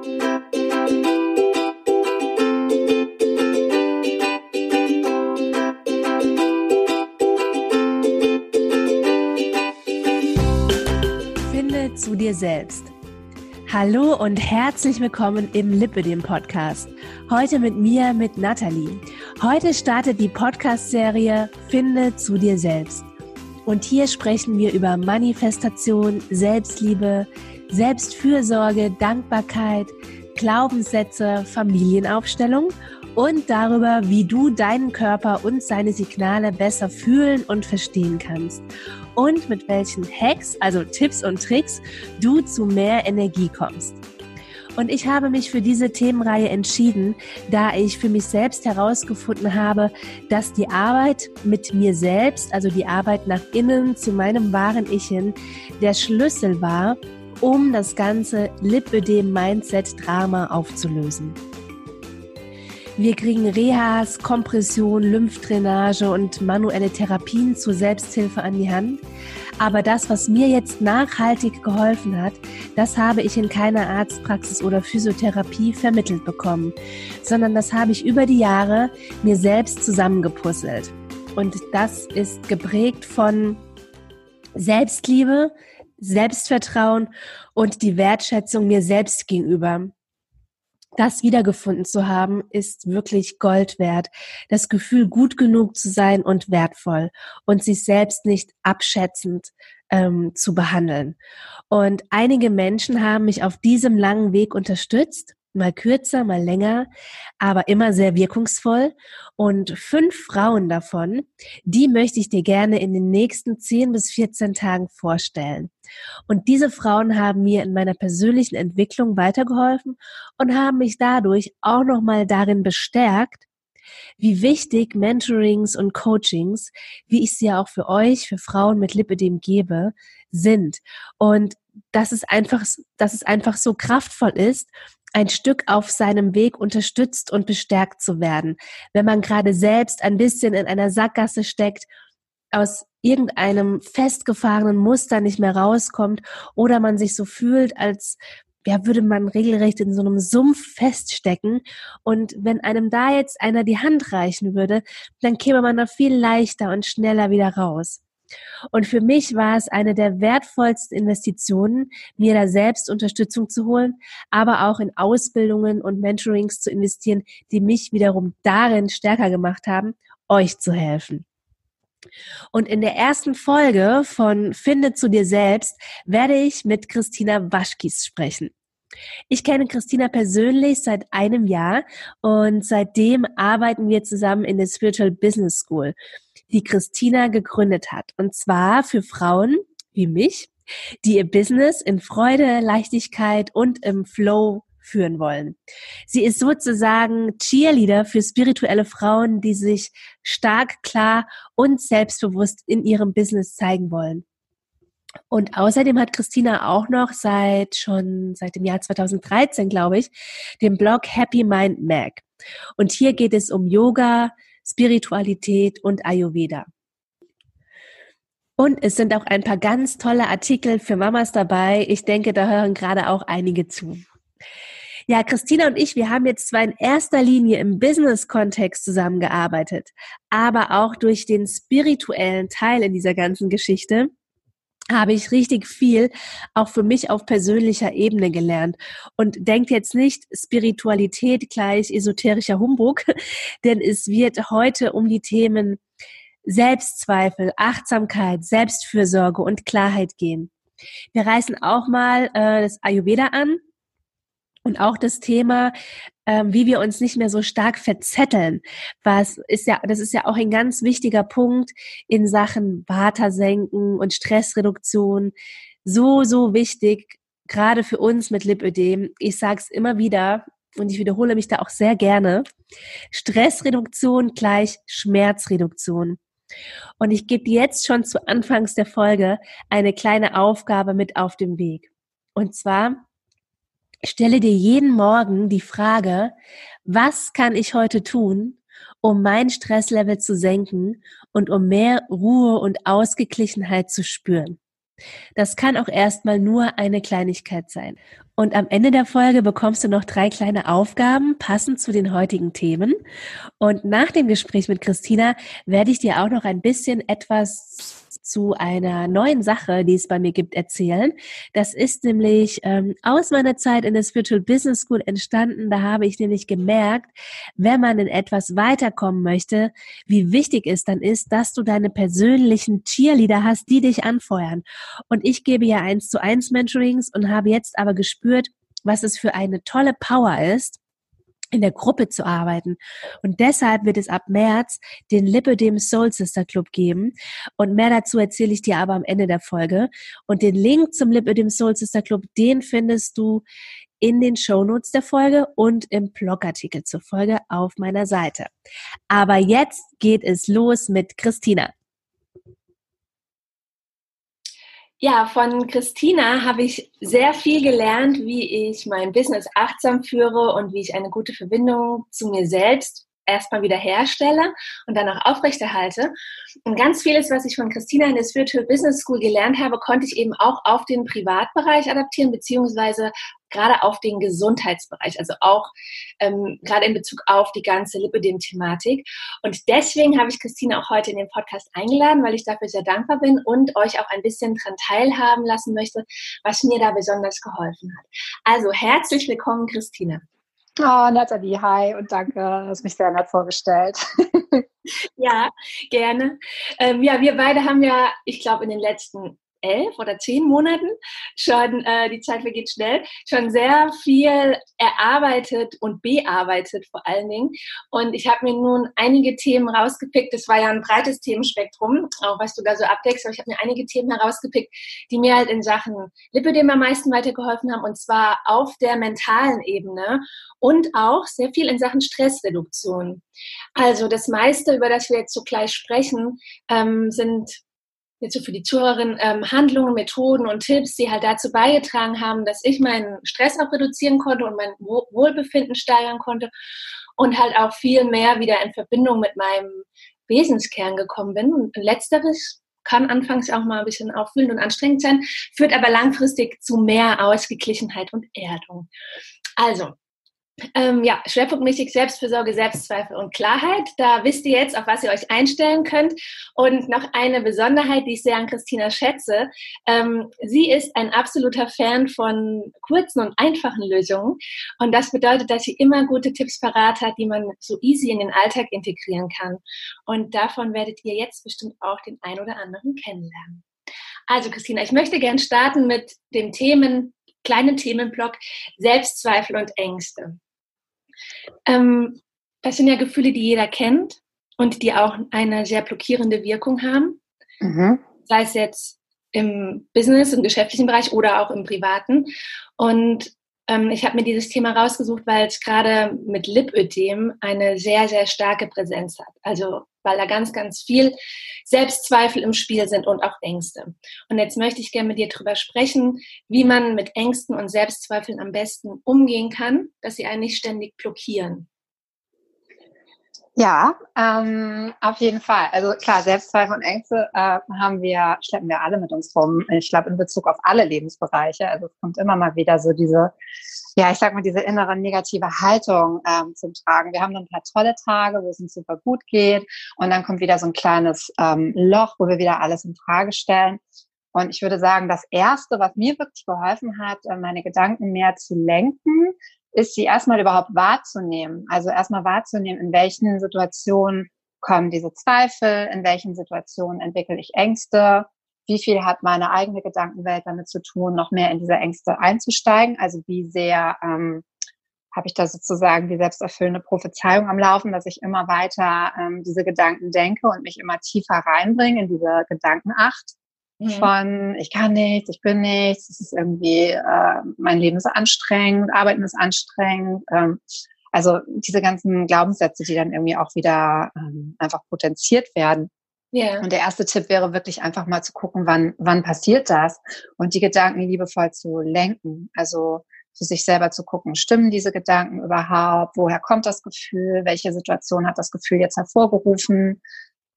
Finde zu dir selbst. Hallo und herzlich willkommen im Lipidem Podcast. Heute mit mir, mit Nathalie. Heute startet die Podcast-Serie Finde zu dir selbst. Und hier sprechen wir über Manifestation, Selbstliebe, Selbstfürsorge, Dankbarkeit, Glaubenssätze, Familienaufstellung und darüber, wie du deinen Körper und seine Signale besser fühlen und verstehen kannst und mit welchen Hacks, also Tipps und Tricks, du zu mehr Energie kommst. Und ich habe mich für diese Themenreihe entschieden, da ich für mich selbst herausgefunden habe, dass die Arbeit mit mir selbst, also die Arbeit nach innen zu meinem wahren Ich hin, der Schlüssel war, um das ganze Lipödem-Mindset-Drama aufzulösen. Wir kriegen Rehas, Kompression, Lymphdrainage und manuelle Therapien zur Selbsthilfe an die Hand. Aber das, was mir jetzt nachhaltig geholfen hat, das habe ich in keiner Arztpraxis oder Physiotherapie vermittelt bekommen, sondern das habe ich über die Jahre mir selbst zusammengepuzzelt. Und das ist geprägt von Selbstliebe, Selbstvertrauen und die Wertschätzung mir selbst gegenüber das wiedergefunden zu haben, ist wirklich Gold wert. Das Gefühl, gut genug zu sein und wertvoll und sich selbst nicht abschätzend ähm, zu behandeln. Und einige Menschen haben mich auf diesem langen Weg unterstützt mal kürzer, mal länger, aber immer sehr wirkungsvoll. Und fünf Frauen davon, die möchte ich dir gerne in den nächsten 10 bis 14 Tagen vorstellen. Und diese Frauen haben mir in meiner persönlichen Entwicklung weitergeholfen und haben mich dadurch auch nochmal darin bestärkt, wie wichtig Mentorings und Coachings, wie ich sie ja auch für euch, für Frauen mit Lipidem gebe, sind. Und dass es einfach, dass es einfach so kraftvoll ist ein Stück auf seinem Weg unterstützt und bestärkt zu werden. Wenn man gerade selbst ein bisschen in einer Sackgasse steckt, aus irgendeinem festgefahrenen Muster nicht mehr rauskommt oder man sich so fühlt, als ja, würde man regelrecht in so einem Sumpf feststecken. Und wenn einem da jetzt einer die Hand reichen würde, dann käme man da viel leichter und schneller wieder raus. Und für mich war es eine der wertvollsten Investitionen, mir da selbst Unterstützung zu holen, aber auch in Ausbildungen und Mentorings zu investieren, die mich wiederum darin stärker gemacht haben, euch zu helfen. Und in der ersten Folge von Finde zu dir selbst werde ich mit Christina Waschkis sprechen. Ich kenne Christina persönlich seit einem Jahr und seitdem arbeiten wir zusammen in der Spiritual Business School die Christina gegründet hat. Und zwar für Frauen wie mich, die ihr Business in Freude, Leichtigkeit und im Flow führen wollen. Sie ist sozusagen Cheerleader für spirituelle Frauen, die sich stark, klar und selbstbewusst in ihrem Business zeigen wollen. Und außerdem hat Christina auch noch seit schon seit dem Jahr 2013, glaube ich, den Blog Happy Mind Mag. Und hier geht es um Yoga, Spiritualität und Ayurveda. Und es sind auch ein paar ganz tolle Artikel für Mamas dabei. Ich denke, da hören gerade auch einige zu. Ja, Christina und ich, wir haben jetzt zwar in erster Linie im Business-Kontext zusammengearbeitet, aber auch durch den spirituellen Teil in dieser ganzen Geschichte habe ich richtig viel auch für mich auf persönlicher Ebene gelernt. Und denkt jetzt nicht Spiritualität gleich esoterischer Humbug, denn es wird heute um die Themen Selbstzweifel, Achtsamkeit, Selbstfürsorge und Klarheit gehen. Wir reißen auch mal äh, das Ayurveda an, und auch das Thema, ähm, wie wir uns nicht mehr so stark verzetteln, was ist ja, das ist ja auch ein ganz wichtiger Punkt in Sachen Vata und Stressreduktion. So, so wichtig, gerade für uns mit Lipödem. Ich sage es immer wieder und ich wiederhole mich da auch sehr gerne. Stressreduktion gleich Schmerzreduktion. Und ich gebe jetzt schon zu Anfangs der Folge eine kleine Aufgabe mit auf dem Weg. Und zwar Stelle dir jeden Morgen die Frage, was kann ich heute tun, um mein Stresslevel zu senken und um mehr Ruhe und Ausgeglichenheit zu spüren. Das kann auch erstmal nur eine Kleinigkeit sein. Und am Ende der Folge bekommst du noch drei kleine Aufgaben passend zu den heutigen Themen. Und nach dem Gespräch mit Christina werde ich dir auch noch ein bisschen etwas zu einer neuen Sache, die es bei mir gibt, erzählen. Das ist nämlich ähm, aus meiner Zeit in der Spiritual Business School entstanden. Da habe ich nämlich gemerkt, wenn man in etwas weiterkommen möchte, wie wichtig es dann ist, dass du deine persönlichen Cheerleader hast, die dich anfeuern. Und ich gebe ja eins zu eins Mentorings und habe jetzt aber gespürt, was es für eine tolle Power ist, in der Gruppe zu arbeiten. Und deshalb wird es ab März den Lipidem Soul Sister Club geben. Und mehr dazu erzähle ich dir aber am Ende der Folge. Und den Link zum Lipidem Soul Sister Club, den findest du in den Shownotes der Folge und im Blogartikel zur Folge auf meiner Seite. Aber jetzt geht es los mit Christina. Ja, von Christina habe ich sehr viel gelernt, wie ich mein Business achtsam führe und wie ich eine gute Verbindung zu mir selbst erstmal wieder herstelle und dann auch aufrechterhalte. Und ganz vieles, was ich von Christina in der Spiritual Business School gelernt habe, konnte ich eben auch auf den Privatbereich adaptieren, beziehungsweise gerade auf den Gesundheitsbereich, also auch ähm, gerade in Bezug auf die ganze Lipidem-Thematik. Und deswegen habe ich Christina auch heute in den Podcast eingeladen, weil ich dafür sehr dankbar bin und euch auch ein bisschen daran teilhaben lassen möchte, was mir da besonders geholfen hat. Also herzlich willkommen, Christina. Oh, Nathalie, hi und danke, du hast mich sehr nett vorgestellt. ja, gerne. Ähm, ja, wir beide haben ja, ich glaube, in den letzten elf oder zehn Monaten schon, äh, die Zeit vergeht schnell, schon sehr viel erarbeitet und bearbeitet vor allen Dingen. Und ich habe mir nun einige Themen rausgepickt. Das war ja ein breites Themenspektrum, auch was du da so abdeckst. Aber ich habe mir einige Themen herausgepickt, die mir halt in Sachen Lipidem am meisten weitergeholfen haben. Und zwar auf der mentalen Ebene und auch sehr viel in Sachen Stressreduktion. Also das meiste, über das wir jetzt so gleich sprechen, ähm, sind jetzt so für die Zuhörerin ähm, Handlungen, Methoden und Tipps, die halt dazu beigetragen haben, dass ich meinen Stress auch reduzieren konnte und mein Wohlbefinden steigern konnte und halt auch viel mehr wieder in Verbindung mit meinem Wesenskern gekommen bin. Und letzteres kann anfangs auch mal ein bisschen auffühlend und anstrengend sein, führt aber langfristig zu mehr Ausgeglichenheit und Erdung. Also, ähm, ja, schwerpunktmäßig Selbstfürsorge, Selbstzweifel und Klarheit. Da wisst ihr jetzt, auf was ihr euch einstellen könnt. Und noch eine Besonderheit, die ich sehr an Christina schätze. Ähm, sie ist ein absoluter Fan von kurzen und einfachen Lösungen. Und das bedeutet, dass sie immer gute Tipps parat hat, die man so easy in den Alltag integrieren kann. Und davon werdet ihr jetzt bestimmt auch den ein oder anderen kennenlernen. Also Christina, ich möchte gern starten mit dem Themen, kleinen Themenblock Selbstzweifel und Ängste. Ähm, das sind ja Gefühle, die jeder kennt und die auch eine sehr blockierende Wirkung haben. Mhm. Sei es jetzt im Business, im geschäftlichen Bereich oder auch im privaten. Und ähm, ich habe mir dieses Thema rausgesucht, weil es gerade mit Lipödem eine sehr, sehr starke Präsenz hat. Also weil da ganz, ganz viel Selbstzweifel im Spiel sind und auch Ängste. Und jetzt möchte ich gerne mit dir darüber sprechen, wie man mit Ängsten und Selbstzweifeln am besten umgehen kann, dass sie einen nicht ständig blockieren. Ja, ähm, auf jeden Fall. Also klar, Selbstzweifel und Ängste äh, haben wir, schleppen wir alle mit uns rum. Ich glaube, in Bezug auf alle Lebensbereiche. Also es kommt immer mal wieder so diese, ja, ich sag mal, diese innere negative Haltung ähm, zum Tragen. Wir haben dann ein paar tolle Tage, wo es uns super gut geht. Und dann kommt wieder so ein kleines ähm, Loch, wo wir wieder alles in Frage stellen. Und ich würde sagen, das erste, was mir wirklich geholfen hat, äh, meine Gedanken mehr zu lenken, ist sie erstmal überhaupt wahrzunehmen. Also erstmal wahrzunehmen, in welchen Situationen kommen diese Zweifel, in welchen Situationen entwickle ich Ängste, wie viel hat meine eigene Gedankenwelt damit zu tun, noch mehr in diese Ängste einzusteigen. Also wie sehr ähm, habe ich da sozusagen die selbsterfüllende Prophezeiung am Laufen, dass ich immer weiter ähm, diese Gedanken denke und mich immer tiefer reinbringe in diese Gedankenacht mhm. von ich kann nichts, ich bin nichts, es ist irgendwie, äh, mein Leben ist anstrengend, Arbeiten ist anstrengend. Ähm, also diese ganzen Glaubenssätze, die dann irgendwie auch wieder ähm, einfach potenziert werden. Yeah. Und der erste Tipp wäre wirklich einfach mal zu gucken, wann, wann passiert das und die Gedanken liebevoll zu lenken. Also für sich selber zu gucken, stimmen diese Gedanken überhaupt? Woher kommt das Gefühl? Welche Situation hat das Gefühl jetzt hervorgerufen?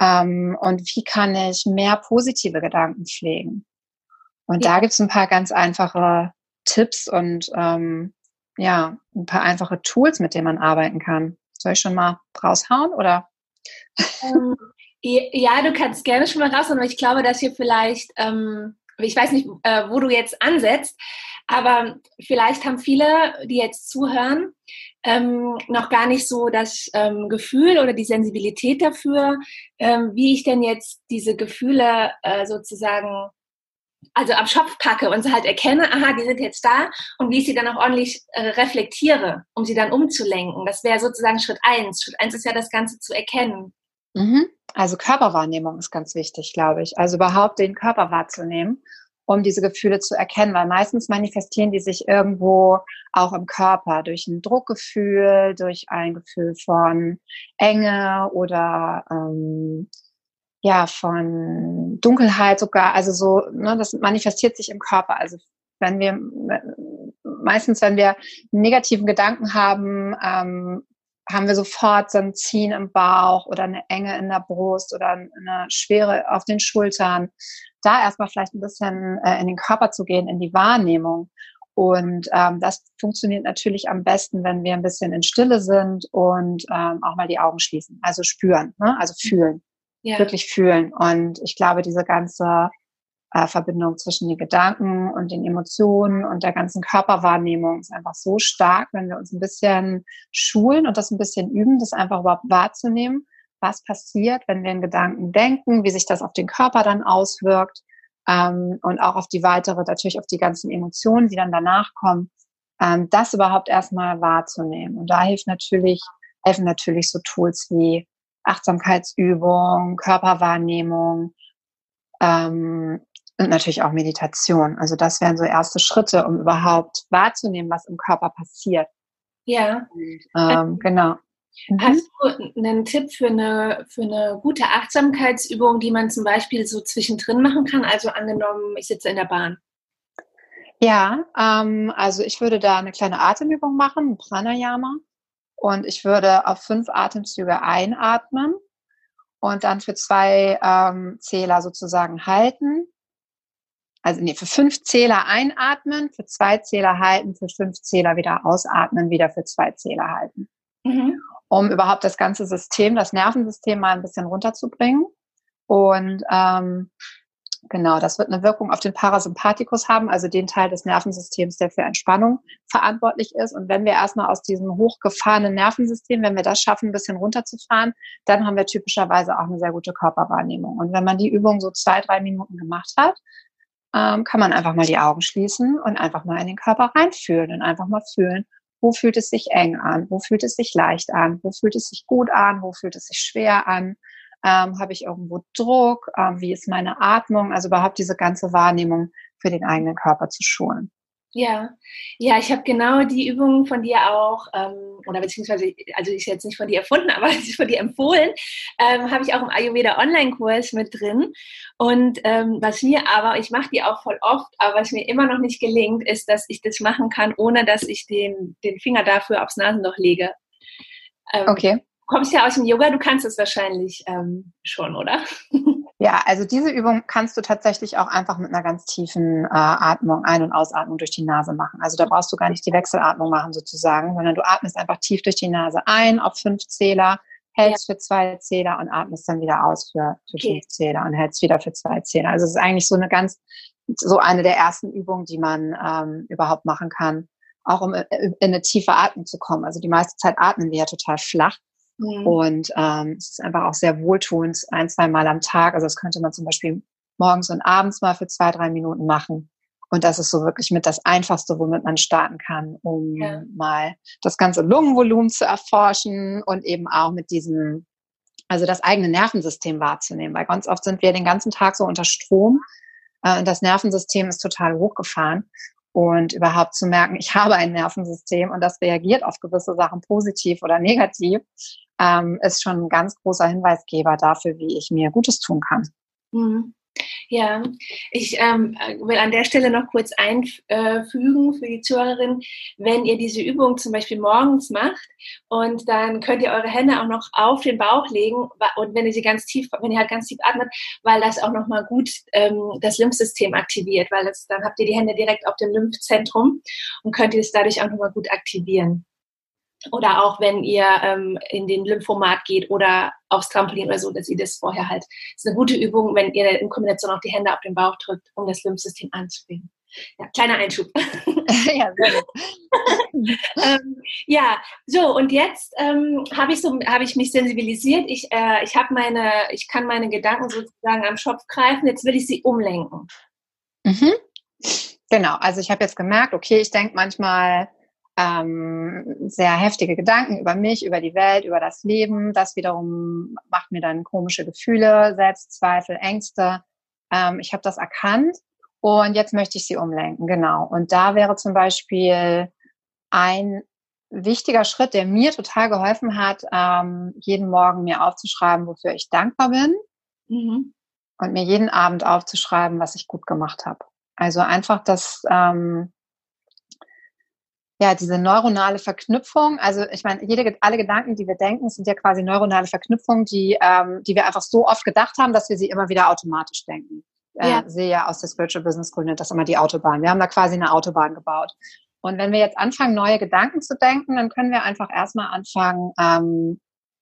Ähm, und wie kann ich mehr positive Gedanken pflegen? Und ja. da gibt es ein paar ganz einfache Tipps und ähm, ja, ein paar einfache Tools, mit denen man arbeiten kann. Soll ich schon mal raushauen oder? Ähm, ja, du kannst gerne schon mal raushauen, aber ich glaube, dass wir vielleicht, ähm, ich weiß nicht, äh, wo du jetzt ansetzt, aber vielleicht haben viele, die jetzt zuhören, ähm, noch gar nicht so das ähm, Gefühl oder die Sensibilität dafür, ähm, wie ich denn jetzt diese Gefühle äh, sozusagen also am Schopf packe und sie halt erkenne, aha, die sind jetzt da und wie ich sie dann auch ordentlich äh, reflektiere, um sie dann umzulenken. Das wäre sozusagen Schritt eins. Schritt eins ist ja das Ganze zu erkennen. Mhm. Also Körperwahrnehmung ist ganz wichtig, glaube ich. Also überhaupt den Körper wahrzunehmen um diese Gefühle zu erkennen, weil meistens manifestieren die sich irgendwo auch im Körper durch ein Druckgefühl, durch ein Gefühl von Enge oder ähm, ja von Dunkelheit sogar. Also so, ne, das manifestiert sich im Körper. Also wenn wir meistens, wenn wir negativen Gedanken haben, ähm, haben wir sofort so ein Ziehen im Bauch oder eine Enge in der Brust oder eine Schwere auf den Schultern da erstmal vielleicht ein bisschen äh, in den Körper zu gehen, in die Wahrnehmung. Und ähm, das funktioniert natürlich am besten, wenn wir ein bisschen in Stille sind und ähm, auch mal die Augen schließen. Also spüren, ne? also fühlen, ja. wirklich fühlen. Und ich glaube, diese ganze äh, Verbindung zwischen den Gedanken und den Emotionen und der ganzen Körperwahrnehmung ist einfach so stark, wenn wir uns ein bisschen schulen und das ein bisschen üben, das einfach überhaupt wahrzunehmen was passiert, wenn wir in Gedanken denken, wie sich das auf den Körper dann auswirkt ähm, und auch auf die weitere, natürlich auf die ganzen Emotionen, die dann danach kommen, ähm, das überhaupt erstmal wahrzunehmen. Und da hilft natürlich, helfen natürlich so Tools wie Achtsamkeitsübung, Körperwahrnehmung ähm, und natürlich auch Meditation. Also das wären so erste Schritte, um überhaupt wahrzunehmen, was im Körper passiert. Ja. Und, ähm, genau. Mhm. Hast du einen Tipp für eine, für eine gute Achtsamkeitsübung, die man zum Beispiel so zwischendrin machen kann? Also angenommen, ich sitze in der Bahn. Ja, ähm, also ich würde da eine kleine Atemübung machen, ein Pranayama. Und ich würde auf fünf Atemzüge einatmen und dann für zwei ähm, Zähler sozusagen halten. Also nee, für fünf Zähler einatmen, für zwei Zähler halten, für fünf Zähler wieder ausatmen, wieder für zwei Zähler halten. Mhm um überhaupt das ganze System, das Nervensystem mal ein bisschen runterzubringen. Und ähm, genau, das wird eine Wirkung auf den Parasympathikus haben, also den Teil des Nervensystems, der für Entspannung verantwortlich ist. Und wenn wir erstmal aus diesem hochgefahrenen Nervensystem, wenn wir das schaffen, ein bisschen runterzufahren, dann haben wir typischerweise auch eine sehr gute Körperwahrnehmung. Und wenn man die Übung so zwei, drei Minuten gemacht hat, ähm, kann man einfach mal die Augen schließen und einfach mal in den Körper reinfühlen und einfach mal fühlen, wo fühlt es sich eng an? Wo fühlt es sich leicht an? Wo fühlt es sich gut an? Wo fühlt es sich schwer an? Ähm, Habe ich irgendwo Druck? Ähm, wie ist meine Atmung? Also überhaupt diese ganze Wahrnehmung für den eigenen Körper zu schulen. Ja, ja, ich habe genau die Übungen von dir auch, ähm, oder beziehungsweise, also ich jetzt nicht von dir erfunden, aber ich von dir empfohlen, ähm, habe ich auch im Ayurveda Online-Kurs mit drin. Und ähm, was mir aber, ich mache die auch voll oft, aber was mir immer noch nicht gelingt, ist, dass ich das machen kann, ohne dass ich den, den Finger dafür aufs Nasenloch lege. Ähm, okay. Du kommst ja aus dem Yoga, du kannst es wahrscheinlich ähm, schon, oder? Ja, also diese Übung kannst du tatsächlich auch einfach mit einer ganz tiefen äh, Atmung, Ein- und Ausatmung durch die Nase machen. Also da brauchst du gar nicht die Wechselatmung machen sozusagen, sondern du atmest einfach tief durch die Nase ein auf fünf Zähler, hältst ja. für zwei Zähler und atmest dann wieder aus für, für okay. fünf Zähler und hältst wieder für zwei Zähler. Also es ist eigentlich so eine ganz, so eine der ersten Übungen, die man ähm, überhaupt machen kann, auch um in eine tiefe Atmung zu kommen. Also die meiste Zeit atmen wir ja total flach. Mhm. Und ähm, es ist einfach auch sehr wohltuend, ein, zwei Mal am Tag. Also das könnte man zum Beispiel morgens und abends mal für zwei, drei Minuten machen. Und das ist so wirklich mit das Einfachste, womit man starten kann, um ja. mal das ganze Lungenvolumen zu erforschen und eben auch mit diesem, also das eigene Nervensystem wahrzunehmen. Weil ganz oft sind wir den ganzen Tag so unter Strom. Äh, das Nervensystem ist total hochgefahren und überhaupt zu merken, ich habe ein Nervensystem und das reagiert auf gewisse Sachen positiv oder negativ ähm, ist schon ein ganz großer Hinweisgeber dafür, wie ich mir Gutes tun kann. Mhm. Ja, ich ähm, will an der Stelle noch kurz einfügen für die Zuhörerin, wenn ihr diese Übung zum Beispiel morgens macht und dann könnt ihr eure Hände auch noch auf den Bauch legen und wenn ihr sie ganz tief, wenn ihr halt ganz tief atmet, weil das auch nochmal gut ähm, das Lymphsystem aktiviert, weil das, dann habt ihr die Hände direkt auf dem Lymphzentrum und könnt ihr es dadurch auch nochmal gut aktivieren. Oder auch wenn ihr ähm, in den Lymphomat geht oder aufs Trampolin oder so, dass ihr das vorher halt. Das ist eine gute Übung, wenn ihr in Kombination auch die Hände auf den Bauch drückt, um das Lymphsystem anzuregen. Ja, kleiner Einschub. ja, ähm, ja, so und jetzt ähm, habe ich so, habe ich mich sensibilisiert. Ich, äh, ich habe meine, ich kann meine Gedanken sozusagen am Schopf greifen. Jetzt will ich sie umlenken. Mhm. Genau. Also ich habe jetzt gemerkt, okay, ich denke manchmal ähm, sehr heftige Gedanken über mich, über die Welt, über das Leben. Das wiederum macht mir dann komische Gefühle, Selbstzweifel, Ängste. Ähm, ich habe das erkannt und jetzt möchte ich sie umlenken, genau. Und da wäre zum Beispiel ein wichtiger Schritt, der mir total geholfen hat, ähm, jeden Morgen mir aufzuschreiben, wofür ich dankbar bin. Mhm. Und mir jeden Abend aufzuschreiben, was ich gut gemacht habe. Also einfach das, ähm, ja, diese neuronale Verknüpfung, also ich meine, jede, alle Gedanken, die wir denken, sind ja quasi neuronale Verknüpfungen, die, ähm, die wir einfach so oft gedacht haben, dass wir sie immer wieder automatisch denken. Äh, ja. sehe ja aus der Spiritual Business School das immer die Autobahn. Wir haben da quasi eine Autobahn gebaut. Und wenn wir jetzt anfangen, neue Gedanken zu denken, dann können wir einfach erstmal anfangen, ähm,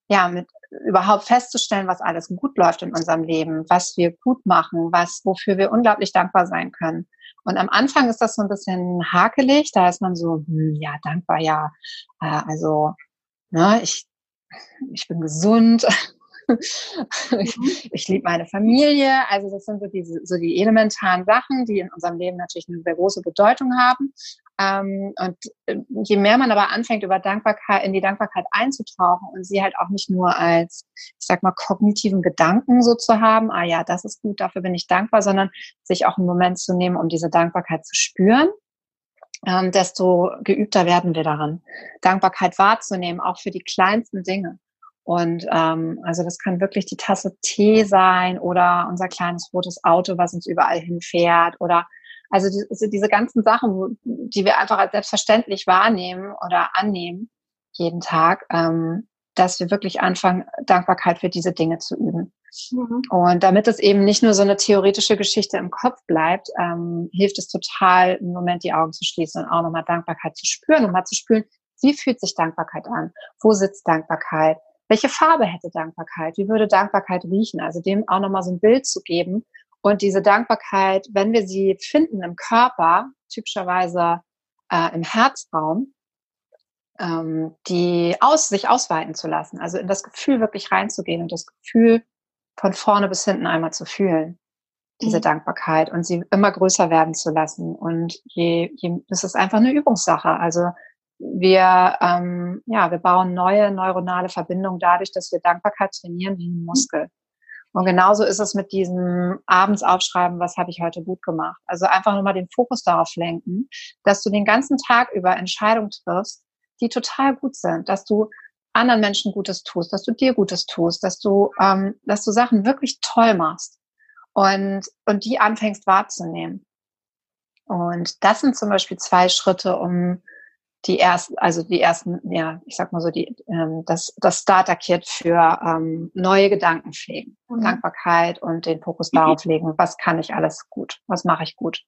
ja, mit überhaupt festzustellen, was alles gut läuft in unserem Leben, was wir gut machen, was, wofür wir unglaublich dankbar sein können. Und am Anfang ist das so ein bisschen hakelig, da ist man so, hm, ja, dankbar, ja, äh, also, ne, ich, ich bin gesund, ich, mhm. ich liebe meine Familie. Also das sind so, diese, so die elementaren Sachen, die in unserem Leben natürlich eine sehr große Bedeutung haben. Ähm, und äh, je mehr man aber anfängt, über Dankbarkeit, in die Dankbarkeit einzutauchen und sie halt auch nicht nur als, ich sag mal, kognitiven Gedanken so zu haben, ah ja, das ist gut, dafür bin ich dankbar, sondern sich auch einen Moment zu nehmen, um diese Dankbarkeit zu spüren, ähm, desto geübter werden wir daran, Dankbarkeit wahrzunehmen, auch für die kleinsten Dinge. Und ähm, also das kann wirklich die Tasse Tee sein oder unser kleines rotes Auto, was uns überall hinfährt oder also, die, also diese ganzen Sachen, die wir einfach als selbstverständlich wahrnehmen oder annehmen jeden Tag, ähm, dass wir wirklich anfangen, Dankbarkeit für diese Dinge zu üben. Mhm. Und damit es eben nicht nur so eine theoretische Geschichte im Kopf bleibt, ähm, hilft es total, im Moment die Augen zu schließen und auch nochmal Dankbarkeit zu spüren, um mal zu spüren, wie fühlt sich Dankbarkeit an? Wo sitzt Dankbarkeit? Welche Farbe hätte Dankbarkeit? Wie würde Dankbarkeit riechen? Also dem auch nochmal so ein Bild zu geben. Und diese Dankbarkeit, wenn wir sie finden im Körper, typischerweise äh, im Herzraum, ähm, die aus, sich ausweiten zu lassen. Also in das Gefühl wirklich reinzugehen und das Gefühl von vorne bis hinten einmal zu fühlen. Diese mhm. Dankbarkeit und sie immer größer werden zu lassen. Und je, je, das ist einfach eine Übungssache. Also wir, ähm, ja, wir bauen neue neuronale Verbindungen dadurch, dass wir Dankbarkeit trainieren wie ein Muskel. Und genauso ist es mit diesem abends aufschreiben, was habe ich heute gut gemacht. Also einfach nur mal den Fokus darauf lenken, dass du den ganzen Tag über Entscheidungen triffst, die total gut sind, dass du anderen Menschen Gutes tust, dass du dir Gutes tust, dass du, ähm, dass du Sachen wirklich toll machst und, und die anfängst wahrzunehmen. Und das sind zum Beispiel zwei Schritte, um die ersten, also die ersten, ja, ich sag mal so, die, ähm, das, das Starter-Kit für ähm, neue Gedanken pflegen, mhm. Dankbarkeit und den Fokus darauf legen, was kann ich alles gut, was mache ich gut.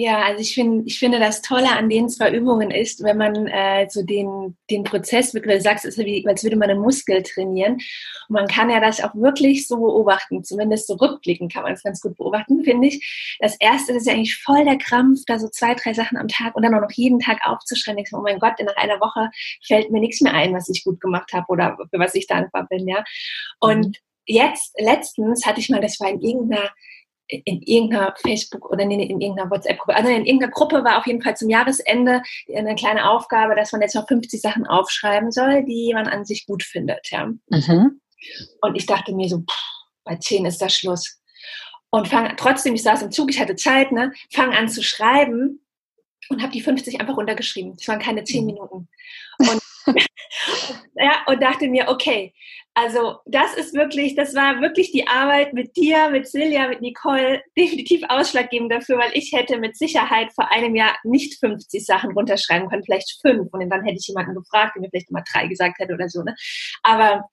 Ja, also ich finde, ich finde das Tolle an den zwei Übungen ist, wenn man äh, so den, den Prozess wirklich, du sagst, es ist wie, als würde man einen Muskel trainieren. Und man kann ja das auch wirklich so beobachten, zumindest so rückblicken kann man es ganz gut beobachten, finde ich. Das erste ist ja eigentlich voll der Krampf, da so zwei, drei Sachen am Tag und dann auch noch jeden Tag aufzuschreiben. Ich so, oh mein Gott, nach einer Woche fällt mir nichts mehr ein, was ich gut gemacht habe oder für was ich dankbar bin, ja. Und mhm. jetzt, letztens hatte ich mal, das war in irgendeiner in irgendeiner Facebook oder in, in irgendeiner WhatsApp-Gruppe, also in irgendeiner Gruppe war auf jeden Fall zum Jahresende eine kleine Aufgabe, dass man jetzt noch 50 Sachen aufschreiben soll, die man an sich gut findet. Ja. Mhm. Und ich dachte mir so, pff, bei 10 ist das Schluss. Und fang, trotzdem, ich saß im Zug, ich hatte Zeit, ne, fang an zu schreiben und habe die 50 einfach runtergeschrieben. Das waren keine 10 mhm. Minuten. Und, ja, und dachte mir, okay, Also das ist wirklich, das war wirklich die Arbeit mit dir, mit Silja, mit Nicole definitiv ausschlaggebend dafür, weil ich hätte mit Sicherheit vor einem Jahr nicht 50 Sachen runterschreiben können, vielleicht fünf und dann hätte ich jemanden gefragt, der mir vielleicht immer drei gesagt hätte oder so. Ne? Aber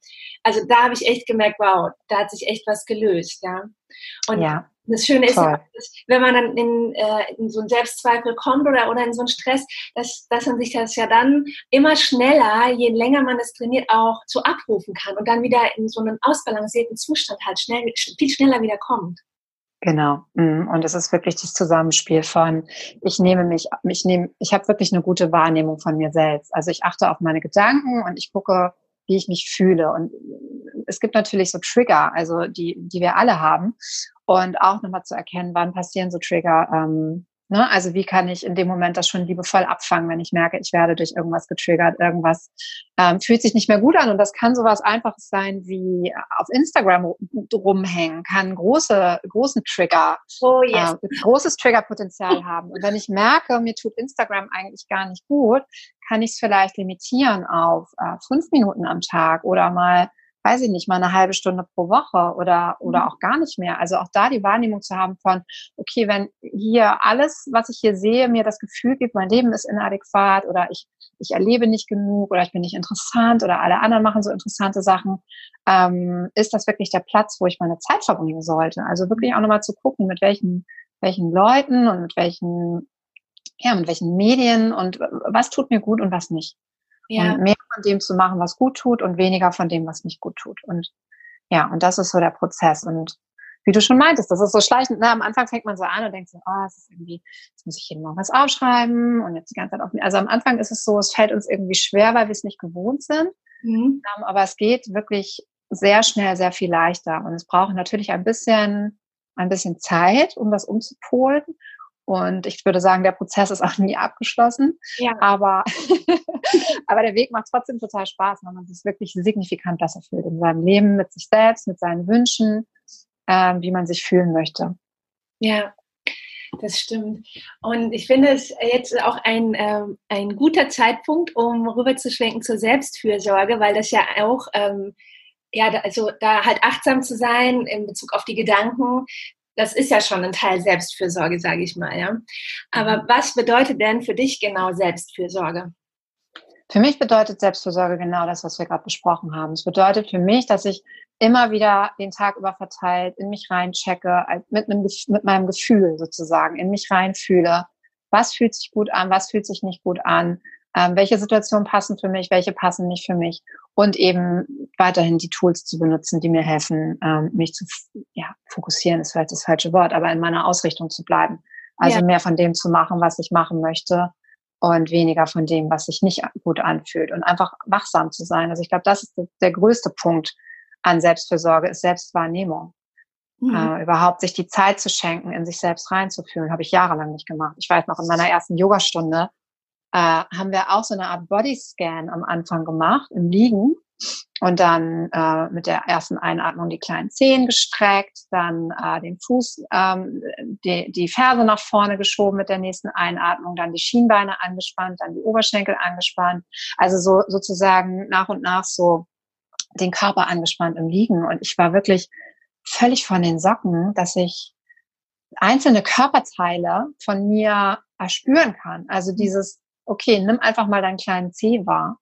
also da habe ich echt gemerkt, wow, da hat sich echt was gelöst, ja. Und ja. Das Schöne ist, ja, wenn man dann in, äh, in, so einen Selbstzweifel kommt oder, oder in so einen Stress, dass, dass man sich das ja dann immer schneller, je länger man es trainiert, auch zu abrufen kann und dann wieder in so einen ausbalancierten Zustand halt schnell, viel schneller wieder kommt. Genau. Mm, und es ist wirklich das Zusammenspiel von, ich nehme mich, ich nehme, ich habe wirklich eine gute Wahrnehmung von mir selbst. Also ich achte auf meine Gedanken und ich gucke, wie ich mich fühle. Und es gibt natürlich so Trigger, also die, die wir alle haben. Und auch nochmal zu erkennen, wann passieren so Trigger. Ähm, ne? Also wie kann ich in dem Moment das schon liebevoll abfangen, wenn ich merke, ich werde durch irgendwas getriggert, irgendwas ähm, fühlt sich nicht mehr gut an. Und das kann sowas Einfaches sein wie auf Instagram rumhängen, kann große, großen Trigger, oh, yes. äh, großes Triggerpotenzial haben. Und wenn ich merke, mir tut Instagram eigentlich gar nicht gut, kann ich es vielleicht limitieren auf äh, fünf Minuten am Tag oder mal weiß ich nicht, mal eine halbe Stunde pro Woche oder, oder mhm. auch gar nicht mehr. Also auch da die Wahrnehmung zu haben von, okay, wenn hier alles, was ich hier sehe, mir das Gefühl gibt, mein Leben ist inadäquat oder ich, ich erlebe nicht genug oder ich bin nicht interessant oder alle anderen machen so interessante Sachen, ähm, ist das wirklich der Platz, wo ich meine Zeit verbringen sollte. Also wirklich auch nochmal zu gucken, mit welchen, welchen Leuten und mit welchen, ja, mit welchen Medien und was tut mir gut und was nicht. Ja. Und mehr von dem zu machen, was gut tut und weniger von dem, was nicht gut tut. Und ja, und das ist so der Prozess. Und wie du schon meintest, das ist so schleichend. Na, am Anfang fängt man so an und denkt so, oh, es ist irgendwie, jetzt muss ich jeden Morgen was aufschreiben und jetzt die ganze Zeit auf. Also am Anfang ist es so, es fällt uns irgendwie schwer, weil wir es nicht gewohnt sind. Mhm. Um, aber es geht wirklich sehr schnell, sehr viel leichter. Und es braucht natürlich ein bisschen, ein bisschen Zeit, um das umzupolen. Und ich würde sagen, der Prozess ist auch nie abgeschlossen. Ja. Aber, aber der Weg macht trotzdem total Spaß, wenn man sich wirklich signifikant besser fühlt in seinem Leben, mit sich selbst, mit seinen Wünschen, äh, wie man sich fühlen möchte. Ja, das stimmt. Und ich finde es jetzt auch ein, ähm, ein guter Zeitpunkt, um rüberzuschwenken zur Selbstfürsorge, weil das ja auch ähm, ja, also da halt achtsam zu sein in Bezug auf die Gedanken, das ist ja schon ein Teil Selbstfürsorge, sage ich mal. Ja? Aber was bedeutet denn für dich genau Selbstfürsorge? Für mich bedeutet Selbstfürsorge genau das, was wir gerade besprochen haben. Es bedeutet für mich, dass ich immer wieder den Tag über verteilt in mich reinchecke, mit, einem, mit meinem Gefühl sozusagen, in mich reinfühle. Was fühlt sich gut an, was fühlt sich nicht gut an? ähm, welche Situationen passen für mich, welche passen nicht für mich und eben weiterhin die Tools zu benutzen, die mir helfen, ähm, mich zu ja, fokussieren, ist vielleicht das falsche Wort, aber in meiner Ausrichtung zu bleiben. Also ja. mehr von dem zu machen, was ich machen möchte und weniger von dem, was sich nicht gut anfühlt und einfach wachsam zu sein. Also ich glaube, das ist der größte Punkt an Selbstfürsorge, ist Selbstwahrnehmung. Mhm. Äh, überhaupt sich die Zeit zu schenken, in sich selbst reinzufühlen, habe ich jahrelang nicht gemacht. Ich weiß noch in meiner ersten Yogastunde, äh, haben wir auch so eine Art Bodyscan am Anfang gemacht im Liegen und dann äh, mit der ersten Einatmung die kleinen Zehen gestreckt, dann äh, den Fuß, ähm, die, die Ferse nach vorne geschoben mit der nächsten Einatmung, dann die Schienbeine angespannt, dann die Oberschenkel angespannt. Also so sozusagen nach und nach so den Körper angespannt im Liegen. Und ich war wirklich völlig von den Socken, dass ich einzelne Körperteile von mir erspüren kann. Also dieses okay, nimm einfach mal deinen kleinen C wahr.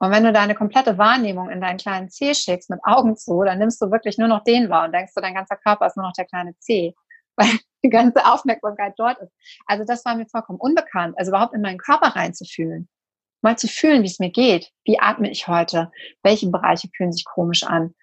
Und wenn du deine komplette Wahrnehmung in deinen kleinen C schickst mit Augen zu, dann nimmst du wirklich nur noch den wahr und denkst du, dein ganzer Körper ist nur noch der kleine C, weil die ganze Aufmerksamkeit dort ist. Also das war mir vollkommen unbekannt, also überhaupt in meinen Körper reinzufühlen. Mal zu fühlen, wie es mir geht. Wie atme ich heute? Welche Bereiche fühlen sich komisch an?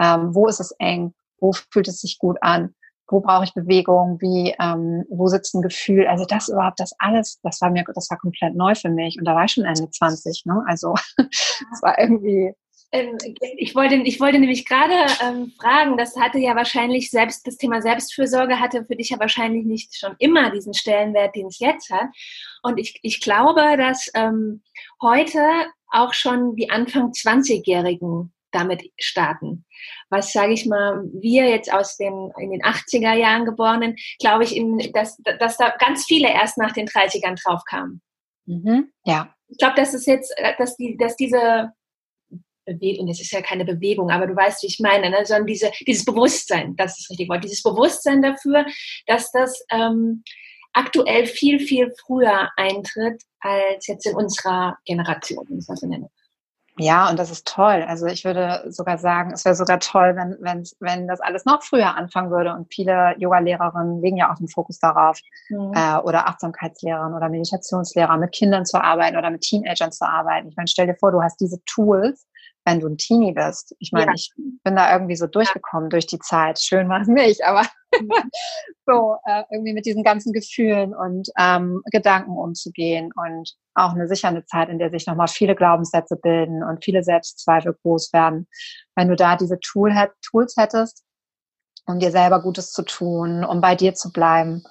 Ähm, wo ist es eng? Wo fühlt es sich gut an? Wo brauche ich Bewegung, wie, ähm, wo sitzt ein Gefühl, also das überhaupt, das alles, das war mir, das war komplett neu für mich und da war ich schon Ende 20, ne, also das war irgendwie, ähm, ich wollte, ich wollte nämlich gerade ähm, fragen, das hatte ja wahrscheinlich selbst, das Thema Selbstfürsorge hatte für dich ja wahrscheinlich nicht schon immer diesen Stellenwert, den es jetzt hat. Und ich, ich glaube, dass ähm, heute auch schon die Anfang 20-Jährigen damit starten. Was, sage ich mal, wir jetzt aus den, in den 80er Jahren geborenen, glaube ich, in, dass, dass da ganz viele erst nach den 30ern drauf kamen. Mhm. Ja. Ich glaube, dass es jetzt, dass, die, dass diese Bewegung, das ist ja keine Bewegung, aber du weißt, wie ich meine, ne? sondern diese, dieses Bewusstsein, das ist richtig Wort, dieses Bewusstsein dafür, dass das ähm, aktuell viel, viel früher eintritt als jetzt in unserer Generation, wenn ich das so nenne. Ja, und das ist toll. Also ich würde sogar sagen, es wäre sogar toll, wenn, wenn, wenn das alles noch früher anfangen würde. Und viele Yoga-Lehrerinnen legen ja auch den Fokus darauf, mhm. äh, oder Achtsamkeitslehrerinnen oder Meditationslehrer mit Kindern zu arbeiten oder mit Teenagern zu arbeiten. Ich meine, stell dir vor, du hast diese Tools, wenn du ein Teenie bist. Ich meine, ja. ich bin da irgendwie so durchgekommen durch die Zeit. Schön war es nicht, aber mhm. so äh, irgendwie mit diesen ganzen Gefühlen und ähm, Gedanken umzugehen und auch eine sichere Zeit, in der sich nochmal viele Glaubenssätze bilden und viele Selbstzweifel groß werden. Wenn du da diese Tool Tools hättest, um dir selber Gutes zu tun, um bei dir zu bleiben,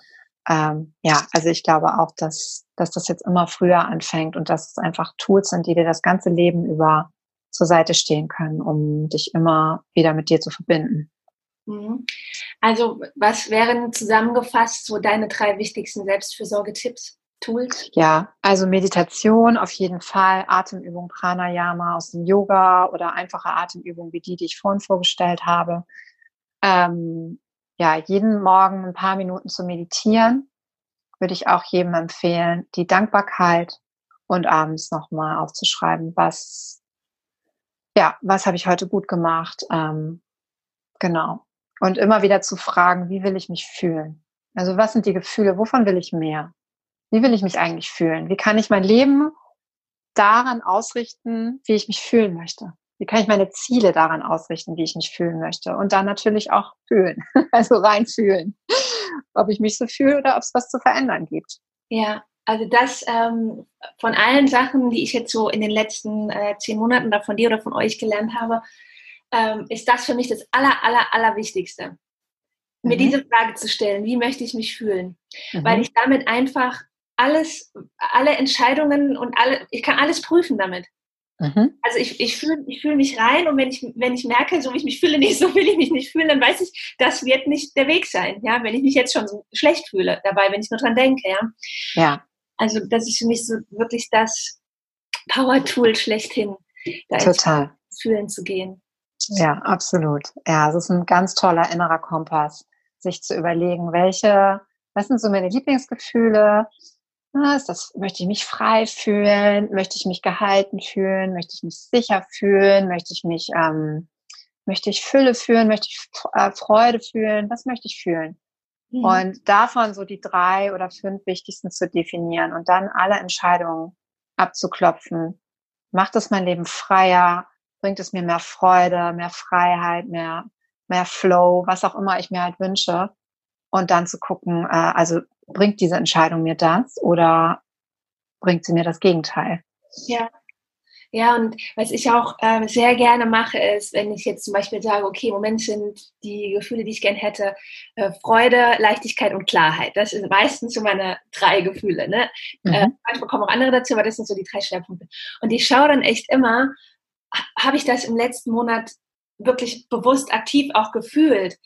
ähm, ja, also ich glaube auch, dass, dass das jetzt immer früher anfängt und dass es einfach Tools sind, die dir das ganze Leben über zur Seite stehen können, um dich immer wieder mit dir zu verbinden. Mhm. Also, was wären zusammengefasst so deine drei wichtigsten Selbstfürsorgetipps? Tools? Ja, also Meditation auf jeden Fall, Atemübung, Pranayama aus dem Yoga oder einfache Atemübungen wie die, die ich vorhin vorgestellt habe. Ähm, ja, jeden Morgen ein paar Minuten zu meditieren, würde ich auch jedem empfehlen. Die Dankbarkeit und abends nochmal aufzuschreiben, was ja, was habe ich heute gut gemacht? Ähm, genau. Und immer wieder zu fragen, wie will ich mich fühlen? Also was sind die Gefühle? Wovon will ich mehr? Wie will ich mich eigentlich fühlen? Wie kann ich mein Leben daran ausrichten, wie ich mich fühlen möchte? Wie kann ich meine Ziele daran ausrichten, wie ich mich fühlen möchte? Und dann natürlich auch fühlen, also rein fühlen, ob ich mich so fühle oder ob es was zu verändern gibt. Ja, also das ähm, von allen Sachen, die ich jetzt so in den letzten äh, zehn Monaten da von dir oder von euch gelernt habe, ähm, ist das für mich das aller, aller, aller Wichtigste. Mhm. Mir diese Frage zu stellen, wie möchte ich mich fühlen? Mhm. Weil ich damit einfach alles, alle Entscheidungen und alle, ich kann alles prüfen damit. Mhm. Also ich, ich fühle ich fühl mich rein und wenn ich, wenn ich merke, so wie ich mich fühle, nicht so will ich mich nicht fühlen, dann weiß ich, das wird nicht der Weg sein, ja, wenn ich mich jetzt schon so schlecht fühle dabei, wenn ich nur dran denke, ja. Ja. Also das ist für mich so wirklich das Power-Tool schlechthin, da Total. fühlen zu gehen. Ja, absolut. Ja, es ist ein ganz toller innerer Kompass, sich zu überlegen, welche, was sind so meine Lieblingsgefühle? ist das, möchte ich mich frei fühlen? Möchte ich mich gehalten fühlen? Möchte ich mich sicher fühlen? Möchte ich mich, ähm, möchte ich Fülle fühlen? Möchte ich äh, Freude fühlen? Was möchte ich fühlen? Mhm. Und davon so die drei oder fünf wichtigsten zu definieren und dann alle Entscheidungen abzuklopfen. Macht es mein Leben freier? Bringt es mir mehr Freude, mehr Freiheit, mehr, mehr Flow, was auch immer ich mir halt wünsche? Und dann zu gucken, äh, also bringt diese Entscheidung mir das oder bringt sie mir das Gegenteil? Ja, ja, und was ich auch ähm, sehr gerne mache, ist, wenn ich jetzt zum Beispiel sage, okay, im Moment sind die Gefühle, die ich gern hätte, äh, Freude, Leichtigkeit und Klarheit. Das sind meistens so meine drei Gefühle. Ne? Mhm. Äh, manchmal kommen auch andere dazu, aber das sind so die drei Schwerpunkte. Und ich schaue dann echt immer, habe ich das im letzten Monat wirklich bewusst aktiv auch gefühlt?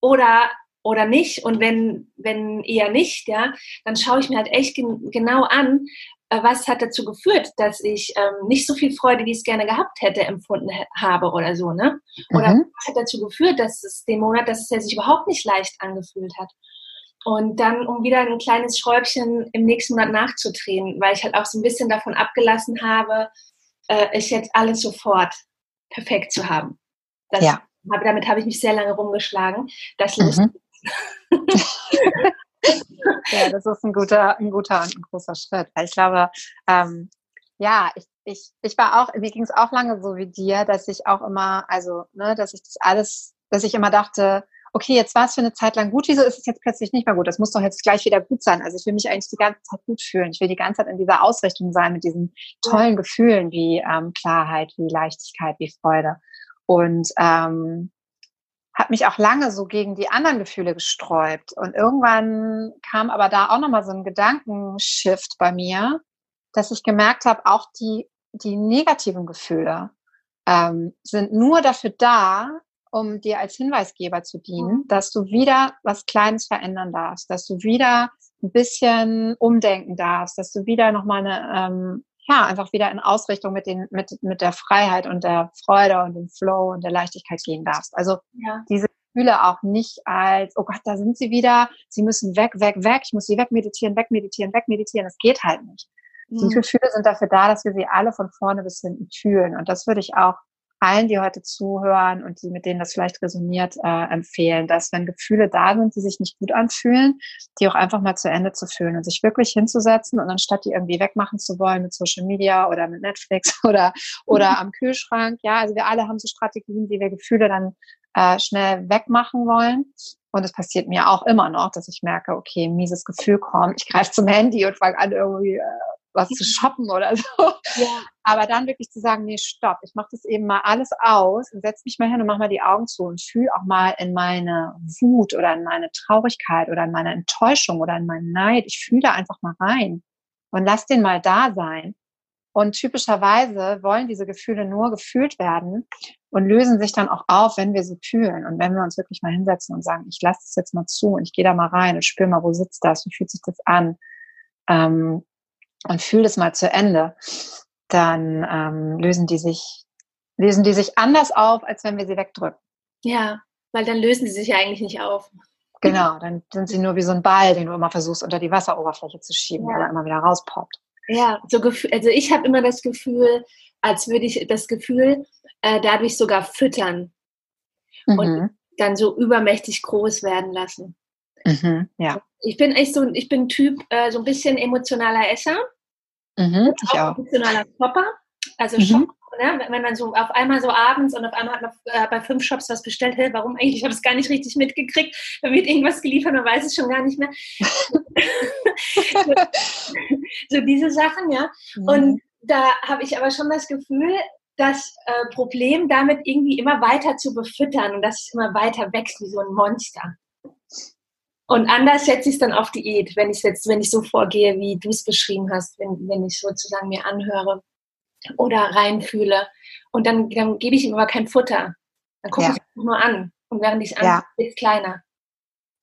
Oder oder nicht. Und wenn, wenn eher nicht, ja, dann schaue ich mir halt echt gen genau an, äh, was hat dazu geführt, dass ich ähm, nicht so viel Freude, wie ich es gerne gehabt hätte, empfunden habe oder so, ne? Oder mhm. was hat dazu geführt, dass es den Monat, dass es sich überhaupt nicht leicht angefühlt hat. Und dann, um wieder ein kleines Schräubchen im nächsten Monat nachzudrehen, weil ich halt auch so ein bisschen davon abgelassen habe, äh, ist jetzt alles sofort perfekt zu haben. Das, ja. Hab, damit habe ich mich sehr lange rumgeschlagen. Das mhm. ja, das ist ein guter, ein guter und ein großer Schritt. Weil ich glaube, ähm, ja, ich, ich, ich war auch, mir ging es auch lange so wie dir, dass ich auch immer, also, ne, dass ich das alles, dass ich immer dachte, okay, jetzt war es für eine Zeit lang gut, wieso ist es jetzt plötzlich nicht mehr gut? Das muss doch jetzt gleich wieder gut sein. Also ich will mich eigentlich die ganze Zeit gut fühlen. Ich will die ganze Zeit in dieser Ausrichtung sein mit diesen tollen Gefühlen wie ähm, Klarheit, wie Leichtigkeit, wie Freude. Und ähm, habe mich auch lange so gegen die anderen Gefühle gesträubt. Und irgendwann kam aber da auch nochmal so ein Gedankenshift bei mir, dass ich gemerkt habe, auch die, die negativen Gefühle ähm, sind nur dafür da, um dir als Hinweisgeber zu dienen, mhm. dass du wieder was Kleines verändern darfst, dass du wieder ein bisschen umdenken darfst, dass du wieder nochmal eine, ähm, ja, einfach wieder in Ausrichtung mit, den, mit, mit der Freiheit und der Freude und dem Flow und der Leichtigkeit gehen darfst. Also ja. diese Gefühle auch nicht als, oh Gott, da sind sie wieder, sie müssen weg, weg, weg, ich muss sie wegmeditieren, wegmeditieren, wegmeditieren. Das geht halt nicht. Mhm. Die Gefühle sind dafür da, dass wir sie alle von vorne bis hinten fühlen. Und das würde ich auch allen, die heute zuhören und die, mit denen das vielleicht resoniert, äh, empfehlen, dass wenn Gefühle da sind, die sich nicht gut anfühlen, die auch einfach mal zu Ende zu fühlen und sich wirklich hinzusetzen und anstatt die irgendwie wegmachen zu wollen mit Social Media oder mit Netflix oder, oder mhm. am Kühlschrank, ja, also wir alle haben so Strategien, wie wir Gefühle dann äh, schnell wegmachen wollen. Und es passiert mir auch immer noch, dass ich merke, okay, mieses Gefühl kommt, ich greife zum Handy und fange an, irgendwie äh, was zu shoppen oder so. Ja. Aber dann wirklich zu sagen, nee, stopp, ich mache das eben mal alles aus und setze mich mal hin und mach mal die Augen zu und fühle auch mal in meine Wut oder in meine Traurigkeit oder in meine Enttäuschung oder in meinen Neid. Ich fühle da einfach mal rein und lass den mal da sein. Und typischerweise wollen diese Gefühle nur gefühlt werden und lösen sich dann auch auf, wenn wir sie fühlen. Und wenn wir uns wirklich mal hinsetzen und sagen, ich lasse das jetzt mal zu und ich gehe da mal rein und spüre mal, wo sitzt das, wie fühlt sich das an, ähm, und fühle das mal zu Ende, dann ähm, lösen die sich, lösen die sich anders auf, als wenn wir sie wegdrücken. Ja, weil dann lösen sie sich ja eigentlich nicht auf. Genau, dann sind sie nur wie so ein Ball, den du immer versuchst, unter die Wasseroberfläche zu schieben, ja. weil er immer wieder rauspoppt. Ja, so also ich habe immer das Gefühl, als würde ich das Gefühl äh, dadurch sogar füttern mhm. und dann so übermächtig groß werden lassen. Mhm, ja. Ich bin echt so, ich bin Typ äh, so ein bisschen emotionaler Esser. Mhm, ich auch. Emotionaler Shopper. Also mhm. Shop, ne? wenn man so auf einmal so abends und auf einmal hat man äh, bei fünf Shops was bestellt, hey, warum eigentlich? Ich habe es gar nicht richtig mitgekriegt. Da wird irgendwas geliefert, man weiß es schon gar nicht mehr. so diese Sachen, ja. Mhm. Und da habe ich aber schon das Gefühl, das äh, Problem damit irgendwie immer weiter zu befüttern und dass es immer weiter wächst wie so ein Monster. Und anders setze ich es dann auf Diät, wenn ich jetzt, wenn ich so vorgehe, wie du es beschrieben hast, wenn, wenn ich sozusagen mir anhöre oder reinfühle. Und dann, dann gebe ich ihm aber kein Futter. Dann gucke ja. ich nur an. Und während ich es an, ja. wird es kleiner.